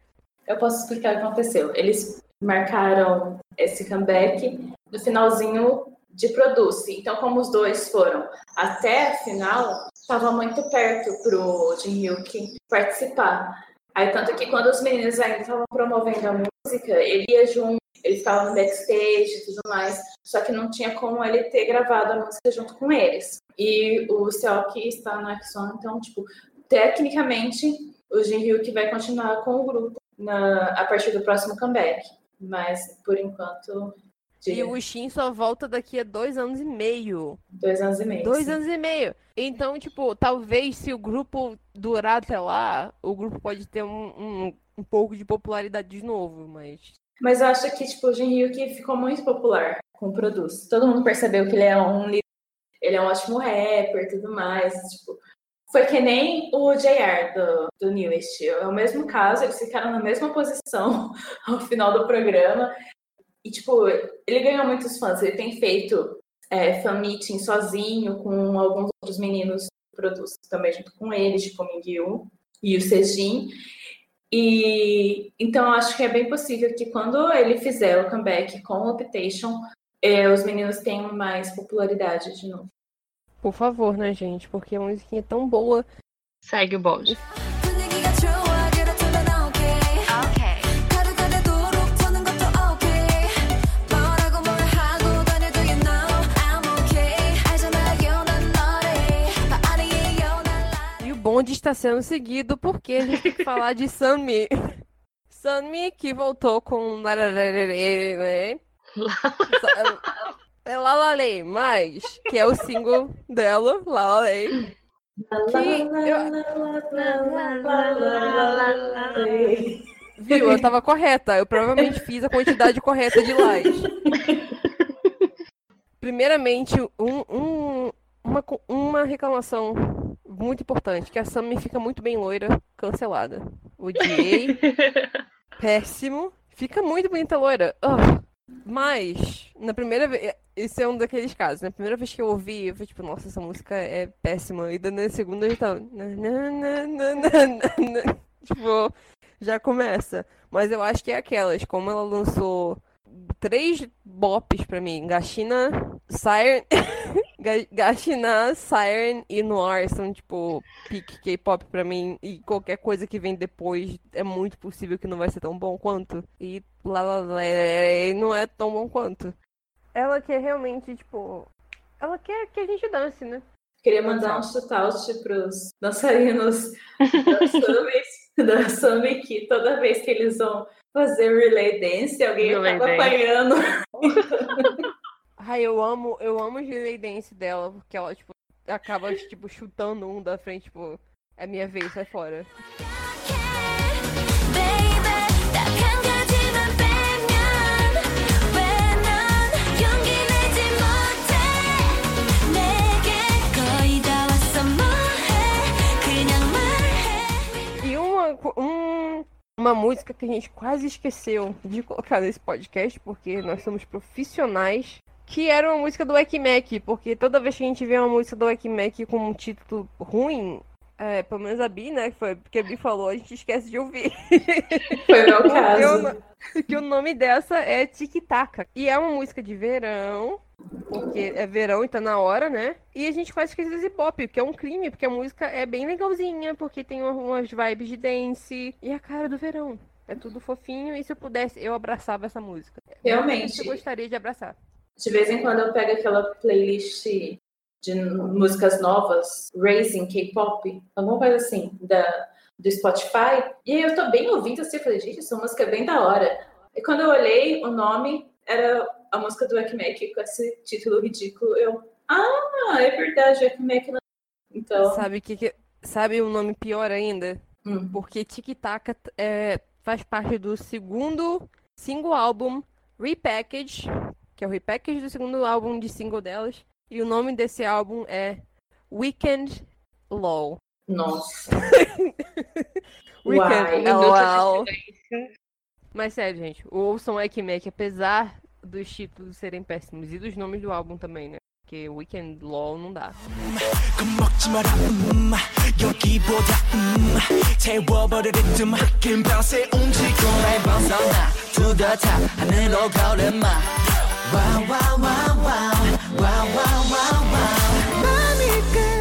Eu posso explicar o que aconteceu. Eles marcaram esse comeback no finalzinho de Produce. Então, como os dois foram até a final, estava muito perto pro Jin Hyuk participar. Aí, tanto que quando os meninos ainda estavam promovendo a música, ele ia junto, ele ficava no backstage e tudo mais, só que não tinha como ele ter gravado a música junto com eles. E o Seok está no Axon, então, tipo, tecnicamente, o Jin Hyuk vai continuar com o grupo na, a partir do próximo comeback. Mas, por enquanto, E o Shin só volta daqui a dois anos e meio. dois anos e meio. Dois sim. anos e meio. Então, tipo, talvez se o grupo durar até lá, o grupo pode ter um, um, um pouco de popularidade de novo, mas. Mas eu acho que, tipo, o Jin Hyuk ficou muito popular com o Produce. Todo mundo percebeu que ele é um líder, ele é um ótimo rapper e tudo mais. Tipo, foi que nem o JR do, do Newest. É o mesmo caso, eles ficaram na mesma posição ao final do programa. E, tipo, ele ganhou muitos fãs. Ele tem feito é, fan meeting sozinho com alguns outros meninos do Produce também junto com ele, tipo o Mingyu e o Sejin. E então eu acho que é bem possível que quando ele fizer o comeback com o Optation, eh, os meninos tenham mais popularidade de novo. Por favor, né, gente? Porque a musiquinha é tão boa. Segue o bonde. Bonde está sendo seguido porque a gente tem que falar de Sunmi. Sunmi que voltou com né? É Lalalei, mas que é o single dela, Lalalei. Viu? Eu tava correta. Eu provavelmente fiz a quantidade correta de likes. Primeiramente, um, um- uma, uma reclamação muito importante, que a Sammy fica muito bem loira, cancelada. Odiei, péssimo. Fica muito bonita loira. Ugh. Mas, na primeira vez, esse é um daqueles casos. Na primeira vez que eu ouvi, eu fui tipo, nossa, essa música é péssima. E na segunda eu já tava. Tipo, já começa. Mas eu acho que é aquelas, como ela lançou três bops pra mim, Gashina, Siren, Ga- Gashina, Siren e Noir são tipo pique K-pop pra mim e qualquer coisa que vem depois é muito possível que não vai ser tão bom quanto. E lá, lá, lá, não é tão bom quanto. Ela quer realmente, tipo, ela quer que a gente dance, né? Queria mandar um shout-out pros dançarinos da Sumi, que toda vez que eles vão fazer relay dance, alguém Relay acaba dance. apanhando. Ai, eu amo, eu amo o delay dance dela, porque ela, tipo, acaba, tipo, chutando um da frente, tipo, é minha vez, sai fora. E uma, uma música que a gente quase esqueceu de colocar nesse podcast, porque nós somos profissionais que era uma música do Ekmek, porque toda vez que a gente vê uma música do Ekmek com um título ruim, é, pelo menos a Bi, né, que foi porque a Bi falou, a gente esquece de ouvir. Foi o meu o, caso. que o nome dessa é Tic Taca. E é uma música de verão, porque é verão e tá na hora, né? E a gente quase esqueceu desse pop, que é um crime, porque a música é bem legalzinha, porque tem uma- umas vibes de dance e a cara do verão. É tudo fofinho, e se eu pudesse, eu abraçava essa música. Realmente. Eu gostaria de abraçar. De vez em quando eu pego aquela playlist de músicas novas, Raising K-pop, alguma coisa assim, da, do Spotify, e aí eu tô bem ouvindo assim, eu falei, gente, essa música é bem da hora. E quando eu olhei o nome, era a música do Ekmek com esse título ridículo. Eu, ah, é verdade, o Ekmek. não- Então, Sabe que, que- sabe um nome pior ainda? hum, Porque Tic Tac é, faz parte do segundo single álbum Repackage que é o repackage do segundo álbum de single delas. E o nome desse álbum é Weekend LOL. Nossa. Weekend. LOL. Mas sério, gente, o ouçam Ike Mac, apesar dos títulos serem péssimos e dos nomes do álbum também, né? Porque Weekend LOL não dá.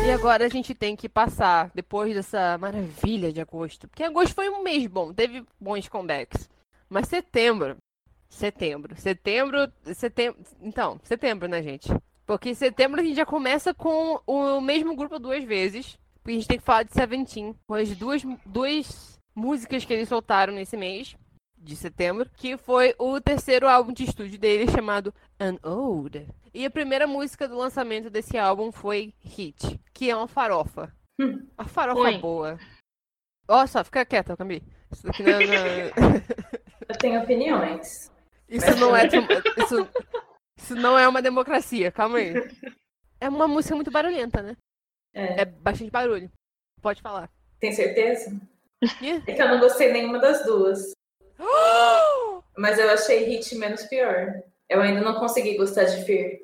E agora a gente tem que passar, depois dessa maravilha de agosto. Porque agosto foi um mês bom, teve bons comebacks. Mas setembro. Setembro. Setembro. Setembro. Então, setembro, né, gente? Porque em setembro a gente já começa com o mesmo grupo duas vezes. Porque a gente tem que falar de Seventeen. Com as duas, duas músicas que eles soltaram nesse mês de setembro. Que foi o terceiro álbum de estúdio deles, chamado An Ode. E a primeira música do lançamento desse álbum foi Hit, que é uma farofa. Uma farofa Ruim. boa. Ó, só, fica quieta, Cambi. Isso aqui não é- Eu tenho opiniões. Isso não é. Isso, isso não é uma democracia, calma aí. É uma música muito barulhenta, né? É. É bastante barulho. Pode falar. Tem certeza? É que eu não gostei nenhuma das duas. Mas eu achei Hit menos pior. Eu ainda não consegui gostar de Fear.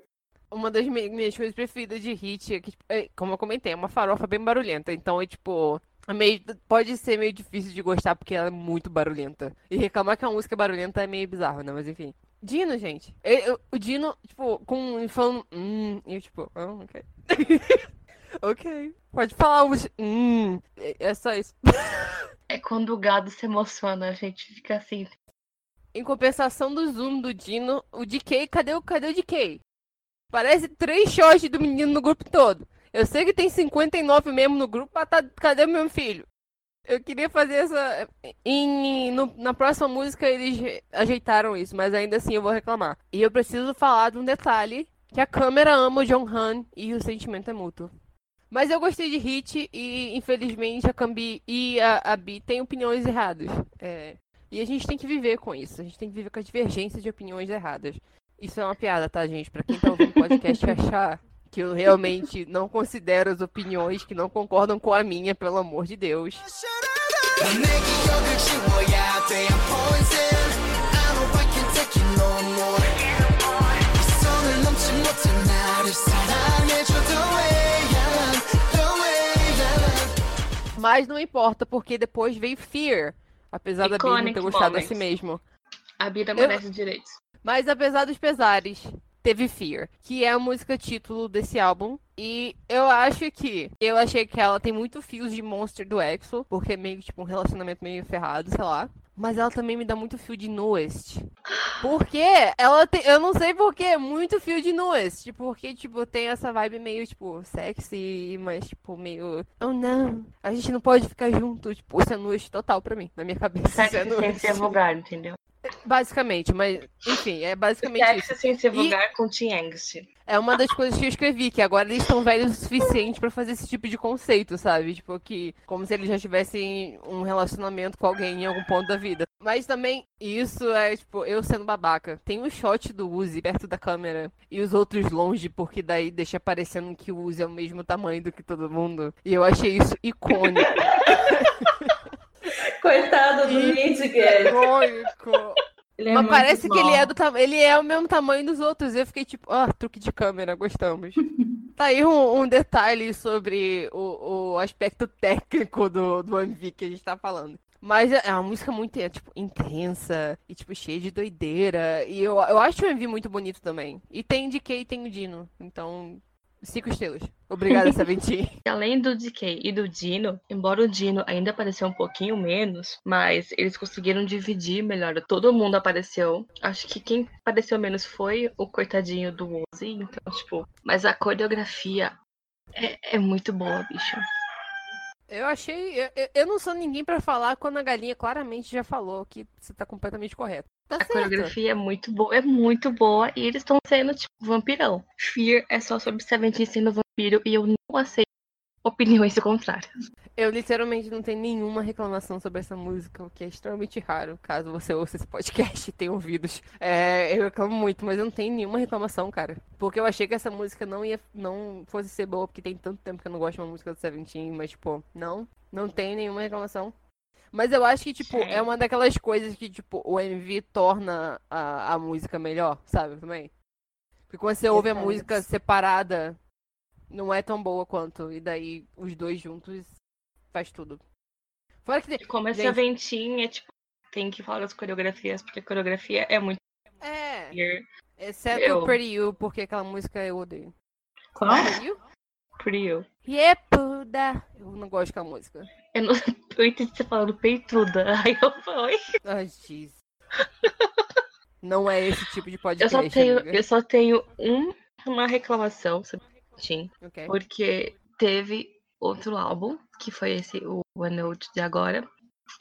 Uma das mi- minhas coisas preferidas de hit é que, tipo, é, como eu comentei, é uma farofa bem barulhenta. Então é tipo. é meio, pode ser meio difícil de gostar porque ela é muito barulhenta. E reclamar que a música é barulhenta é meio bizarro, né? Mas enfim. Dino, gente. Eu- eu- o Dino, tipo, com falando. Hum, e eu, tipo, ah, ok. ok. Pode falar os. Hum. É, é só isso. É quando o gado se emociona, a gente fica assim. Em compensação do zoom do Dino, o DK, cadê o, cadê o DK? Parece três shots do menino no grupo todo. Eu sei que tem 59 mesmo no grupo, mas tá, cadê o meu filho? Eu queria fazer essa. Em, no- na próxima música eles ajeitaram isso, mas ainda assim eu vou reclamar. E eu preciso falar de um detalhe: que a câmera ama o John Han e o sentimento é mútuo. Mas eu gostei de Hit e infelizmente a Cambi e a, a Bi têm opiniões erradas. É, e a gente tem que viver com isso. A gente tem que viver com a divergência de opiniões erradas. Isso é uma piada, tá, gente? Pra quem tá ouvindo o podcast achar que eu realmente não considero as opiniões que não concordam com a minha, pelo amor de Deus. 넌 Mas não importa, porque depois veio Fear. Apesar da Bi não ter Iconic gostado moments. assim mesmo. A Bida merece direitos. Mas apesar dos pesares, teve Fear, que é a música título desse álbum. E eu acho que. Eu achei que ela tem muito fios de Monster do Exo, porque é meio tipo um relacionamento meio ferrado, sei lá. Mas ela também me dá muito fio de Nuest. Porque ela tem. Eu não sei porquê, muito fio de Nuest. Porque, tipo, tem essa vibe meio, tipo, sexy, mas, tipo, meio. Oh não, a gente não pode ficar junto. Tipo, isso é Nuest total pra mim, na minha cabeça. Isso é Sexy sem Nuest. ser vulgar, entendeu? Basicamente, mas, enfim, é basicamente isso. Sexy sem ser E- vulgar com Teen Angst. É uma das coisas que eu escrevi, que agora eles estão velhos o suficiente pra fazer esse tipo de conceito, sabe? Tipo, que como se eles já tivessem um relacionamento com alguém em algum ponto da vida. Mas também, isso é, tipo, eu sendo babaca. Tem um shot do Uzi perto da câmera e os outros longe, porque daí deixa parecendo que o Uzi é o mesmo tamanho do que todo mundo. E eu achei isso icônico. Coitado do E- icônico. Ele é Mas parece que ele é, do ele é o mesmo tamanho dos outros. Eu fiquei tipo, ah, truque de câmera, gostamos. tá aí um, um detalhe sobre o, o aspecto técnico do, do MV que a gente tá falando. Mas é é uma música muito, é, tipo, intensa e, tipo, cheia de doideira. E eu, eu acho o MV muito bonito também. E tem DK e tem o Dino. Então, cinco estrelas. Obrigada, Seventeen. E Além do DK e do Dino, embora o Dino ainda apareceu um pouquinho menos, mas eles conseguiram dividir melhor. Todo mundo apareceu. Acho que quem apareceu menos foi o coitadinho do Ozzy. Então, tipo, mas a coreografia é, é muito boa, bicho. Eu achei. Eu, eu- eu não sou ninguém pra falar quando a galinha claramente já falou que você tá completamente correto. Tá A certo. coreografia é muito boa, é muito boa, e eles estão sendo, tipo, vampirão. Fear é só sobre Seventeen sendo vampiro, e eu não aceito opiniões contrárias. Eu literalmente não tenho nenhuma reclamação sobre essa música, o que é extremamente raro, caso você ouça esse podcast e tenha ouvidos. É, eu reclamo muito, mas eu não tenho nenhuma reclamação, cara. Porque eu achei que essa música não ia não fosse ser boa, porque tem tanto tempo que eu não gosto de uma música do Seventeen, mas, tipo, não, não tenho nenhuma reclamação. Mas eu acho que, tipo, é uma daquelas coisas que, tipo, o MV torna a, a música melhor, sabe, também? Porque quando você ouve a música separada, não é tão boa quanto. E daí, os dois juntos, faz tudo. Fora que tem... E como essa Gente. ventinha, tipo, tem que falar das coreografias, porque a coreografia é muito É, exceto Eu- Pretty You, porque aquela música eu odeio. Qual? Pretty You? Pretty you. Yepuda. Eu não gosto daquela música. Eu, não, eu entendi você falando peitruda. Aí eu falei. Ai, jeez. Não é esse tipo de Eu podcast, só tenho, amiga. eu só tenho um, uma reclamação sobre o Tim, Ok. porque teve outro álbum, que foi esse, o OneNote de agora,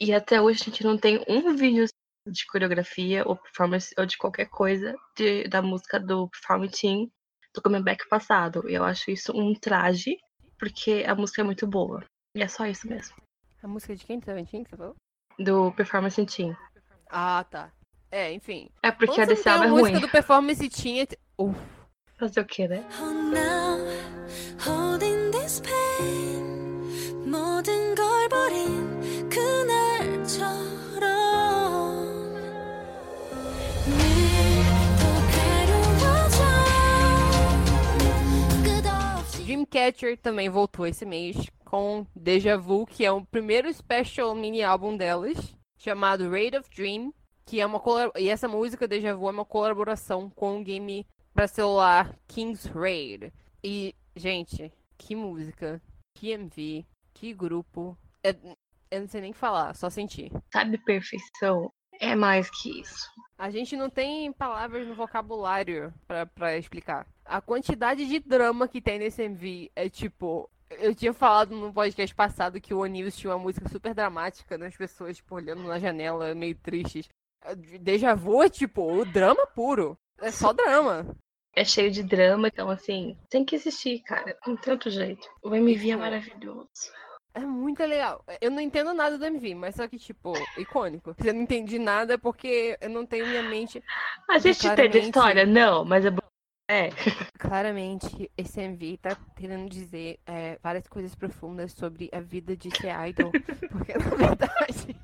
e até hoje a gente não tem um vídeo de coreografia ou performance ou de qualquer coisa de, da música do Perform Team do comeback passado. Eu acho isso um traje, porque a música é muito boa. E é só isso mesmo. A música de quem? Seventeen, que você falou? Do Performance Team. Ah, tá. É, enfim. É porque Quando a desse não álbum é a música ruim. do Performance tinha... Uf, Fazer o quê, né? Oh now holding Dreamcatcher também voltou esse mês com Deja Vu, que é o primeiro special mini álbum delas, chamado Raid of Dream, que é uma e essa música Deja Vu é uma colaboração com o game para celular King's Raid. E, gente, que música, que MV, que grupo. É- eu não sei nem falar, só sentir. Sabe, perfeição é mais que isso. A gente não tem palavras no vocabulário pra, pra explicar. A quantidade de drama que tem nesse MV é tipo. Eu tinha falado no podcast passado que o Onius tinha uma música super dramática, né? As pessoas, tipo, olhando na janela, meio tristes. Deja vu é, tipo, o drama puro. É só drama. É cheio de drama, então assim, tem que existir, cara. Tem tanto jeito. O MV é maravilhoso. É muito legal. Eu não entendo nada do MV, mas só que, tipo, icônico. Eu não entendi nada é porque eu não tenho minha mente A gente entende a claramente- história? Não, mas é. É. Claramente, esse MV tá querendo dizer é, várias coisas profundas sobre a vida de ser idol. Porque, na verdade.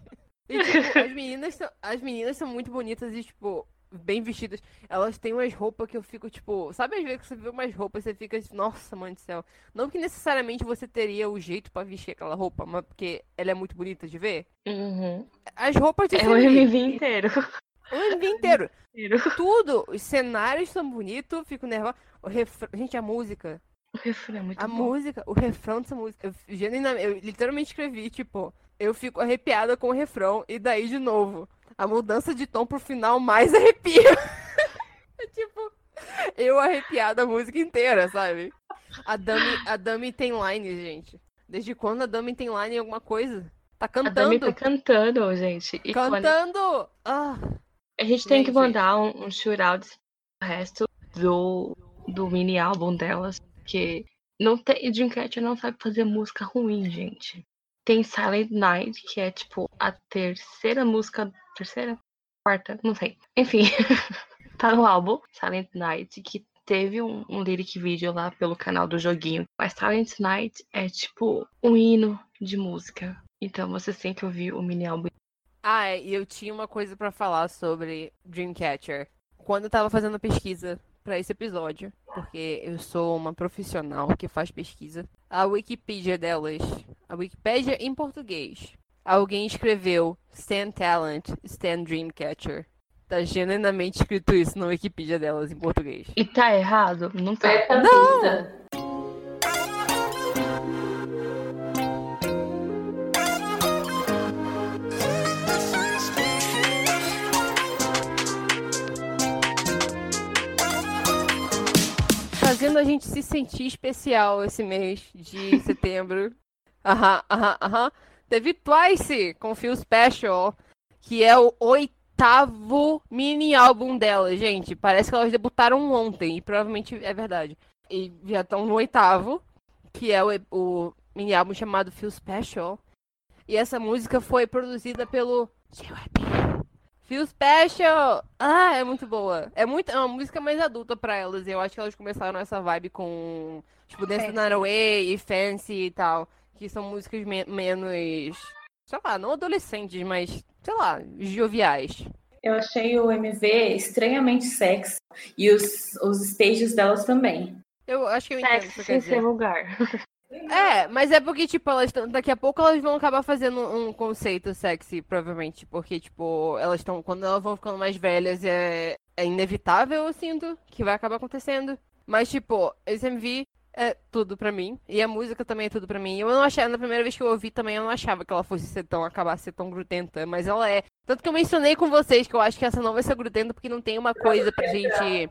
E, tipo, as meninas, são, as meninas são muito bonitas e, tipo, bem vestidas. Elas têm umas roupas que eu fico, tipo. Sabe às vezes que você vê umas roupas e você fica, nossa, mãe do céu. Não que necessariamente você teria o jeito pra vestir aquela roupa, mas porque ela é muito bonita de ver. Uhum. As roupas de É o MV inteiro. O MV inteiro. inteiro. Tudo. Os cenários são bonitos, fico nervosa. O refrão. Gente, a música. O refrão é muito A bom. música, o refrão dessa música. Eu, genuinamente, eu literalmente escrevi, tipo, eu fico arrepiada com o refrão e daí de novo. A mudança de tom pro final mais arrepia. é tipo, eu arrepiada a música inteira, sabe? A Dami, a Dami tem line, gente. Desde quando a Dami tem line em alguma coisa? Tá A Dami cantando. tá cantando, gente. E quando- Cantando! Ah, A gente tem que Gente. mandar um, um shootout do resto do, do mini álbum delas. Porque não tem, Dreamcatcher não sabe fazer música ruim, gente. Tem Silent Night, que é tipo a terceira música. Terceira? Quarta? Não sei. Enfim, tá no álbum Silent Night, que teve um, um lyric video lá pelo canal do joguinho. Mas Silent Night é tipo um hino de música. Então vocês têm que ouvir o mini álbum. Ah, é, e eu tinha uma coisa pra falar sobre Dreamcatcher. Quando eu tava fazendo pesquisa pra esse episódio, porque eu sou uma profissional que faz pesquisa, a Wikipedia delas, a Wikipédia em português, alguém escreveu Stan Talent, Stan Dreamcatcher. Tá genuinamente escrito isso na Wikipedia delas em português. E tá errado? Não tá. Não! Gente se sentir especial esse mês de setembro. Aham, aham, aham. Teve Twice com Feel Special, que é o oitavo mini álbum dela, gente. Parece que elas debutaram ontem, e provavelmente é verdade. E já estão no oitavo, que é o, o mini álbum chamado Feel Special. E essa música foi produzida pelo JYP. Feel Special! Ah, é muito boa. É, muito, é uma música mais adulta pra elas. Eu acho que elas começaram essa vibe com, tipo, Dance the Fancy. Away e Fancy e tal. Que são músicas me- menos, sei lá, não adolescentes, mas, sei lá, joviais. Eu achei o MV estranhamente sexy. E os, os stages delas também. Eu acho que eu entendo Sexy dizer. ser vulgar. É, mas é porque, tipo, elas tão, daqui a pouco elas vão acabar fazendo um conceito sexy, provavelmente. Porque, tipo, elas estão. Quando elas vão ficando mais velhas, é, é inevitável, eu sinto, que vai acabar acontecendo. Mas, tipo, esse MV é tudo pra mim. E a música também é tudo pra mim. Eu não achava, na primeira vez que eu ouvi também, eu não achava que ela fosse ser tão, acabar ser tão grudenta, mas ela é. Tanto que eu mencionei com vocês que eu acho que essa não vai ser grudenta porque não tem uma coisa pra gente.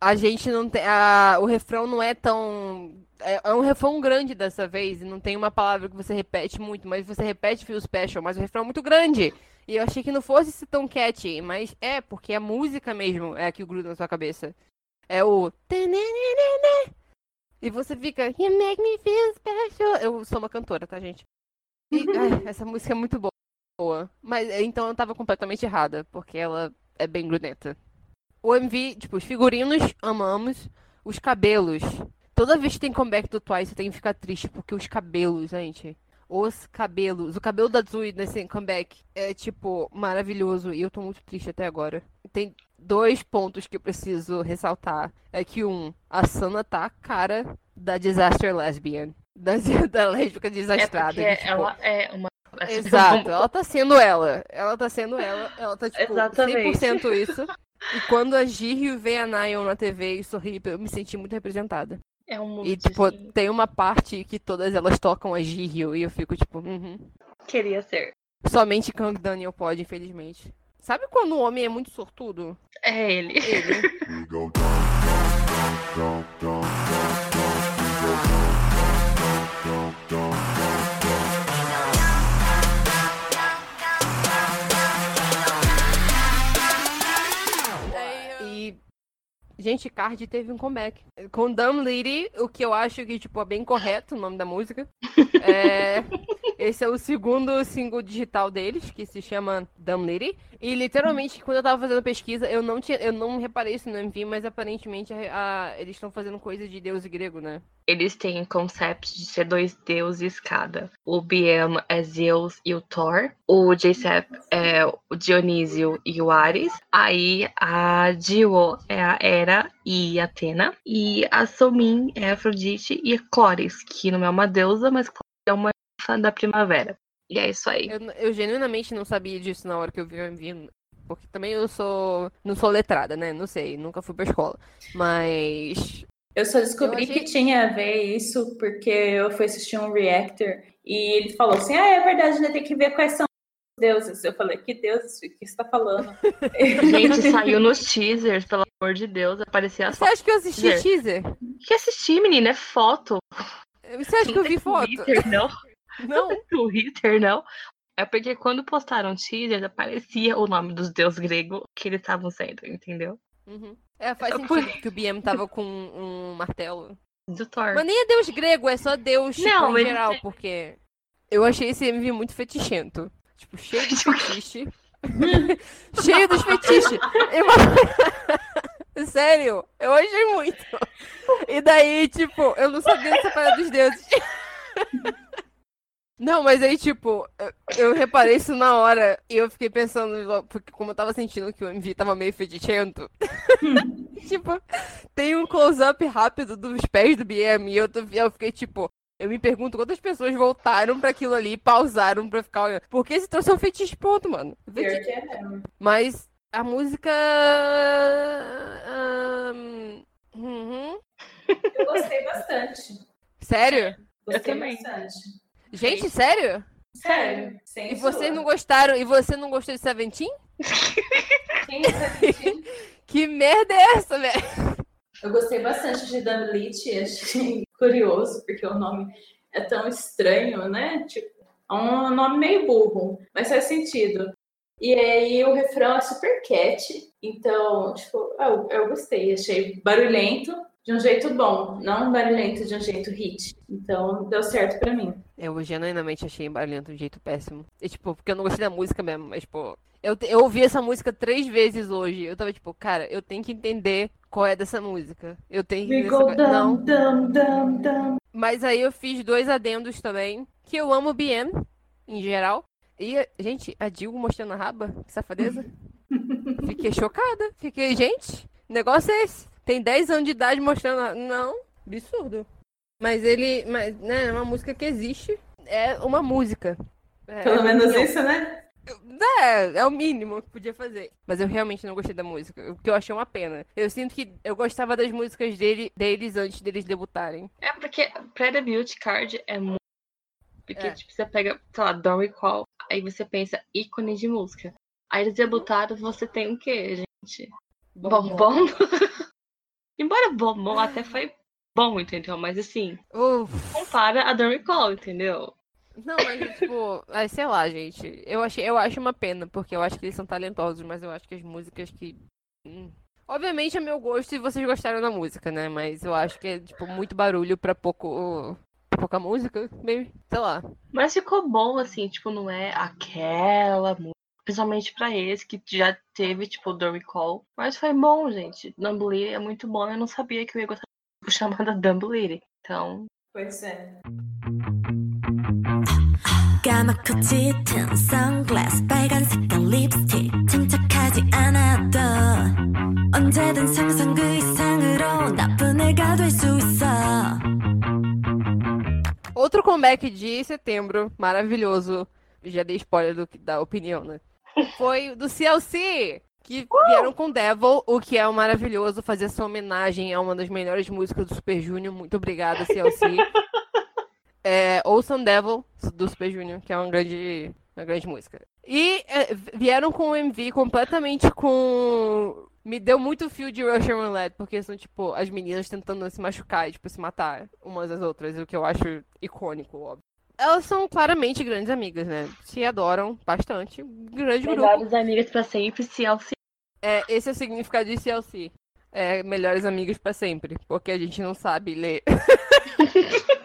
A gente não tem. A, o refrão não é tão. É, é um refrão grande dessa vez, e não tem uma palavra que você repete muito, mas você repete Feel Special, mas o refrão é muito grande. E eu achei que não fosse ser tão catchy, mas é, porque a música mesmo é a que gruda na sua cabeça. É o. E você fica. You make me feel special. Eu sou uma cantora, tá, gente? E, ai, essa música é muito boa. Mas então eu tava completamente errada, porque ela é bem grudenta. O MV, tipo, os figurinos, amamos. Os cabelos. Toda vez que tem comeback do Twice, eu tenho que ficar triste, porque os cabelos, gente. Os cabelos. O cabelo da Zui nesse comeback é, tipo, maravilhoso. E eu tô muito triste até agora. Tem dois pontos que eu preciso ressaltar. É que, um, a Sana tá a cara da Disaster Lesbian. Da, da lésbica É desastrada. porque que, tipo, ela é uma. Exato, ela tá sendo ela. Ela tá sendo ela. Ela tá, tipo, Exatamente. 100% isso. E quando a Gihyo vê a Nayon na TV e sorri, eu me senti muito representada. É um E, tipo, assim, tem uma parte que todas elas tocam a Gihyo e eu fico, tipo, uhum. queria ser. Somente Kang Daniel pode, infelizmente. Sabe quando o homem é muito sortudo? É ele. Ele. Gente, Card teve um comeback. Com Dumb Lady, o que eu acho que, tipo, é bem correto o nome da música. É, Esse é o segundo single digital deles, que se chama Dumb Lady. E literalmente, quando eu tava fazendo pesquisa, eu não tinha, eu não reparei isso no MV, mas aparentemente a- eles estão fazendo coisa de deus grego, né? Eles têm concepts de ser dois deuses cada. O BM é Zeus e o Thor. O J-Sep é o Dionísio e o Ares. Aí a Dio é a Hera e a Atena. E a Somin é a Afrodite e a Clóris, que não é uma deusa, mas é uma fã da primavera. E é isso aí. Eu, eu genuinamente não sabia disso na hora que eu vi o MV. Porque também eu sou. Não sou letrada, né? Não sei, nunca fui pra escola. Mas. Eu só descobri Eu achei- que tinha a ver isso porque eu fui assistir um reactor e ele falou assim: Ah, é verdade, né? Tem que ver quais são deuses. Eu falei: Que deuses? O que você tá falando? Gente, saiu nos teasers, pelo amor de Deus, aparecia Você só. acha que eu assisti Dizer. teaser? Que assistir, menina? É foto. Você acha que eu vi foto? Twitter, não. Não. Twitter, não. É porque quando postaram teaser, aparecia o nome dos deuses gregos que eles estavam sendo, entendeu? Uhum. É, faz Eu sentido fui- que o BM tava com um martelo. Do Thor. Mas nem é deus grego, é só deus tipo, Não, em mas- geral, porque eu achei esse MV muito fetichento. Tipo, cheio de fetiche. cheio dos fetiches. Eu- Sério, eu achei muito. E daí, tipo, eu não sabia separar dos deuses. Não, mas aí, tipo, eu, eu reparei isso na hora e eu fiquei pensando, porque como eu tava sentindo que o MV tava meio fetichento, tipo, tem um close-up rápido dos pés do BM e eu, tô- eu fiquei tipo, eu me pergunto quantas pessoas voltaram pra aquilo ali e pausaram pra ficar olhando. Porque esse troço é um fetiche ponto, mano. Fetiche. que é mesmo. Mas a música. uhum. Eu gostei bastante. Sério? Gostei também. bastante. Gente, sério? Sério. Sem E vocês não gostaram? E você não gostou de Seventeen? Quem tá sentindo? Que merda é essa, velho? Eu gostei bastante de Dan Leach, achei curioso, porque o nome é tão estranho, né? Tipo, é um nome meio burro, mas faz sentido. E aí o refrão é super cat, então, tipo, eu, eu gostei, achei barulhento, de um jeito bom, não barulhento de um jeito hit. Então deu certo pra mim. Eu genuinamente achei barulhento de um jeito péssimo. E, tipo, porque eu não gostei da música mesmo, mas, tipo, eu, eu ouvi essa música três vezes hoje. Eu tava, tipo, cara, eu tenho que entender qual é dessa música. Eu tenho que go essa... Não. dum, dum, dum. Mas aí eu fiz dois adendos também. Que eu amo BM, em geral. E, gente, a Dilgo mostrando a raba, que safadeza. Fiquei chocada. Fiquei, gente, negócio é esse. Tem 10 anos de idade mostrando. a- Não, absurdo. Mas ele. Mas, né, é uma música que existe. É uma música. É, Pelo é menos isso, né? É, é o mínimo que podia fazer. Mas eu realmente não gostei da música, o que eu achei uma pena. Eu sinto que eu gostava das músicas dele, deles antes deles debutarem. É porque pré-debut card é muito. Porque, É. tipo, você pega, sei lá, Don't Recall, aí você pensa ícone de música. Aí eles debutaram, você tem o quê, gente? Bombom? Embora bombom até foi bom, entendeu? Mas assim, Uf. compara a Don't Recall, entendeu? Não, mas tipo, ai, sei lá, gente. Eu achei, eu acho uma pena, porque eu acho que eles são talentosos, mas eu acho que as músicas que. hum. Obviamente é meu gosto e vocês gostaram da música, né? Mas eu acho que é, tipo, muito barulho pra pouco. pra pouca música, meio. Sei lá. Mas ficou bom, assim, tipo, não é aquela música. Principalmente pra esse que já teve, tipo, Don't Recall. Mas foi bom, gente. Dumbledore é muito bom. Eu não sabia que eu ia gostar de chamada Dumbledore. Então, Pois é. 까맣고 짙은 선글라스 빨간 색깔 립스틱 침착하지 않아도 언제든 상상 그 이상으로 나쁜 애가 될 수 있어 Outro comeback de setembro, maravilhoso. Já dei spoiler do, que- da opinião, né? Foi do CLC, que vieram com Devil, o que é um maravilhoso fazer essa homenagem a uma das melhores músicas do Super Junior. Muito obrigada, CLC. é, ouçam Devil, do Super Junior, que é uma grande, uma grande música. E é, vieram com o MV completamente com. Me deu muito fio de Russian Roulette, porque são, tipo, as meninas tentando se machucar e, tipo, se matar umas às outras, o que eu acho icônico, óbvio. Elas são claramente grandes amigas, né? Se adoram bastante. Grande grupo. melhores amigas pra sempre, se auxiliar. É, esse é o significado de CLC. É, melhores amigas pra sempre, porque a gente não sabe ler.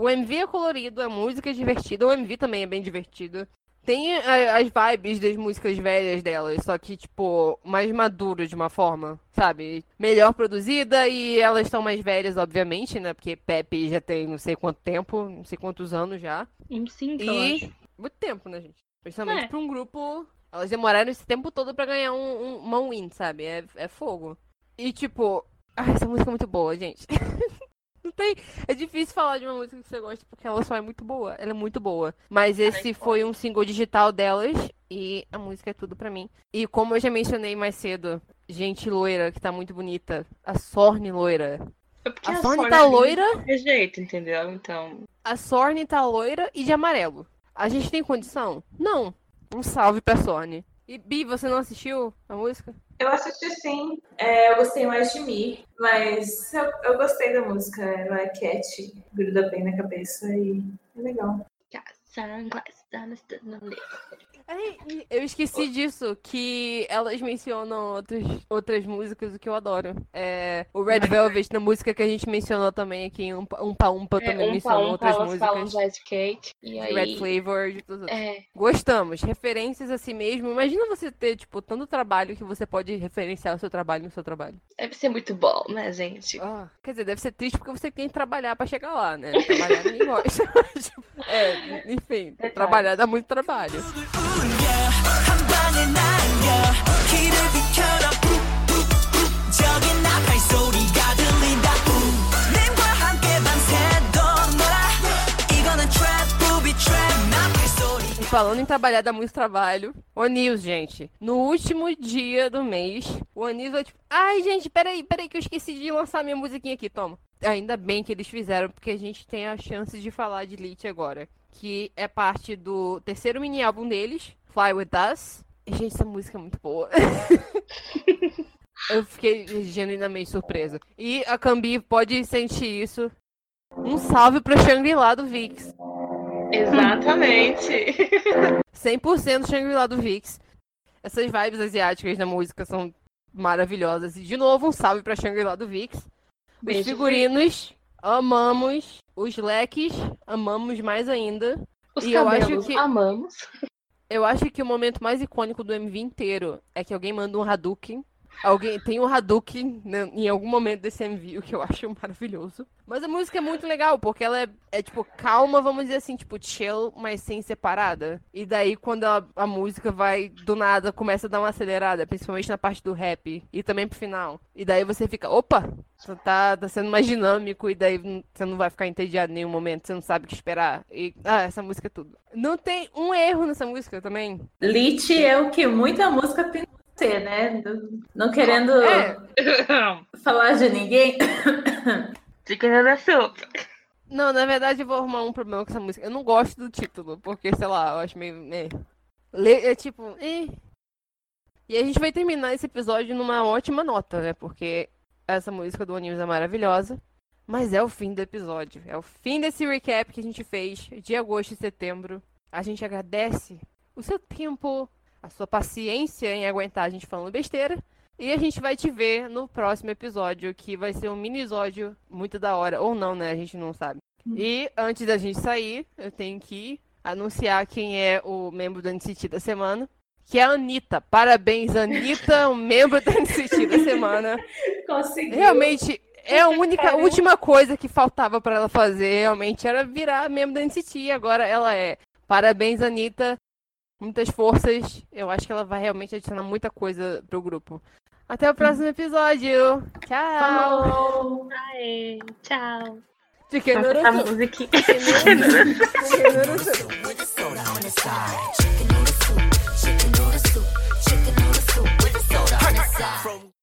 o MV é colorido, a música é divertida, o MV também é bem divertido. Tem as vibes das músicas velhas delas, só que, tipo, mais maduro de uma forma, sabe? Melhor produzida e elas estão mais velhas, obviamente, né? Porque Pepe já tem não sei quanto tempo, não sei quantos anos já. Cinco, eu E acho. muito tempo, né, gente? Principalmente É. pra um grupo. Elas demoraram esse tempo todo pra ganhar um, um, uma win, sabe? É, é fogo. E tipo. Ai, essa música é muito boa, gente. Tem. É difícil falar de uma música que você gosta porque ela só é muito boa. Ela é muito boa. Mas esse foi um single digital delas e a música é tudo pra mim. E como eu já mencionei mais cedo, gente loira que tá muito bonita. A Sorne loira. É porque A Sorne tá loira. De jeito, entendeu? Então, A Sorne tá loira e de amarelo. A gente tem condição? Não. Um salve pra Sorne. E Bi, você não assistiu a música? Eu assisti sim. É, eu gostei mais de mim, mas eu, eu gostei da música. Ela é cat, gruda bem na cabeça e é legal. Eu esqueci disso, que elas mencionam outras, outras músicas, o que eu adoro. É, o Red Velvet, na música que a gente mencionou também aqui, em Umpa Umpa, Umpa É, também um mencionou um, outras elas falam músicas. Jazz Cake. E aí. Red Flavor, de outras. É, Gostamos, referências a si mesmo. Imagina você ter, tipo, tanto trabalho que você pode referenciar o seu trabalho no seu trabalho. deve ser muito bom, né, gente? Ah, quer dizer, deve ser triste porque você tem que trabalhar pra chegar lá, né? Trabalhar ninguém gosta. Tipo, é, enfim, Detalhe. trabalhar dá muito trabalho. Falando em trabalhar dá muito trabalho. O News, gente. No último dia do mês, o News vai tipo. Ai, gente, peraí, peraí, que eu esqueci de lançar minha musiquinha aqui, toma. Ainda bem que eles fizeram, porque a gente tem a chance de falar de Elite agora. Que é parte do terceiro mini álbum deles, Fly With Us. E, gente, essa música é muito boa. eu fiquei genuinamente surpresa. E a Cambi pode sentir isso. Um salve pro Shangri-La do Vix. Exatamente. 100% Shangri-La do Vix. Essas vibes asiáticas da música são maravilhosas. E de novo, um salve pra Shangri-La do Vix. Os figurinos, amamos. Os leques, amamos mais ainda. Os E eu acho cabelos, que- amamos. Eu acho que o momento mais icônico do MV inteiro é que alguém manda um Hadouken. Alguém tem um Hadouken né, em algum momento desse MV, o que eu acho maravilhoso. Mas a música é muito legal, porque ela é, é, tipo calma, vamos dizer assim, tipo chill, mas sem separada. E daí quando a, a música vai do nada, começa a dar uma acelerada, principalmente na parte do rap e também pro final. E daí você fica, opa, você tá, tá sendo mais dinâmico e daí você não vai ficar entediado em nenhum momento, você não sabe o que esperar. E ah, essa música é tudo. Não tem um erro nessa música também. Lit é o que muita música tem né? Não querendo É, falar de ninguém. Fica na sopa. Não, na verdade eu vou arrumar um problema com essa música. Eu não gosto do título, porque, sei lá, eu acho meio. É, é tipo. eh. E a gente vai terminar esse episódio numa ótima nota, né? Porque essa música do Animes é maravilhosa. Mas é o fim do episódio. É o fim desse recap que a gente fez de agosto e setembro. A gente agradece o seu tempo, a sua paciência em aguentar a gente falando besteira. E a gente vai te ver no próximo episódio, que vai ser um minisódio muito da hora. Ou não, né? A gente não sabe. E antes da gente sair, eu tenho que anunciar quem é o membro da NCT da semana. Que é a Anitta. Parabéns, Anitta, o membro da NCT da semana. Conseguiu. Realmente, é a única, Caramba. última coisa que faltava pra ela fazer, realmente, era virar membro da NCT. E agora ela é. Parabéns, Anitta muitas forças. Eu acho que ela vai realmente adicionar muita coisa pro grupo. Até o próximo episódio. Tchau. Falou. Aê, tchau. Fiquei no a.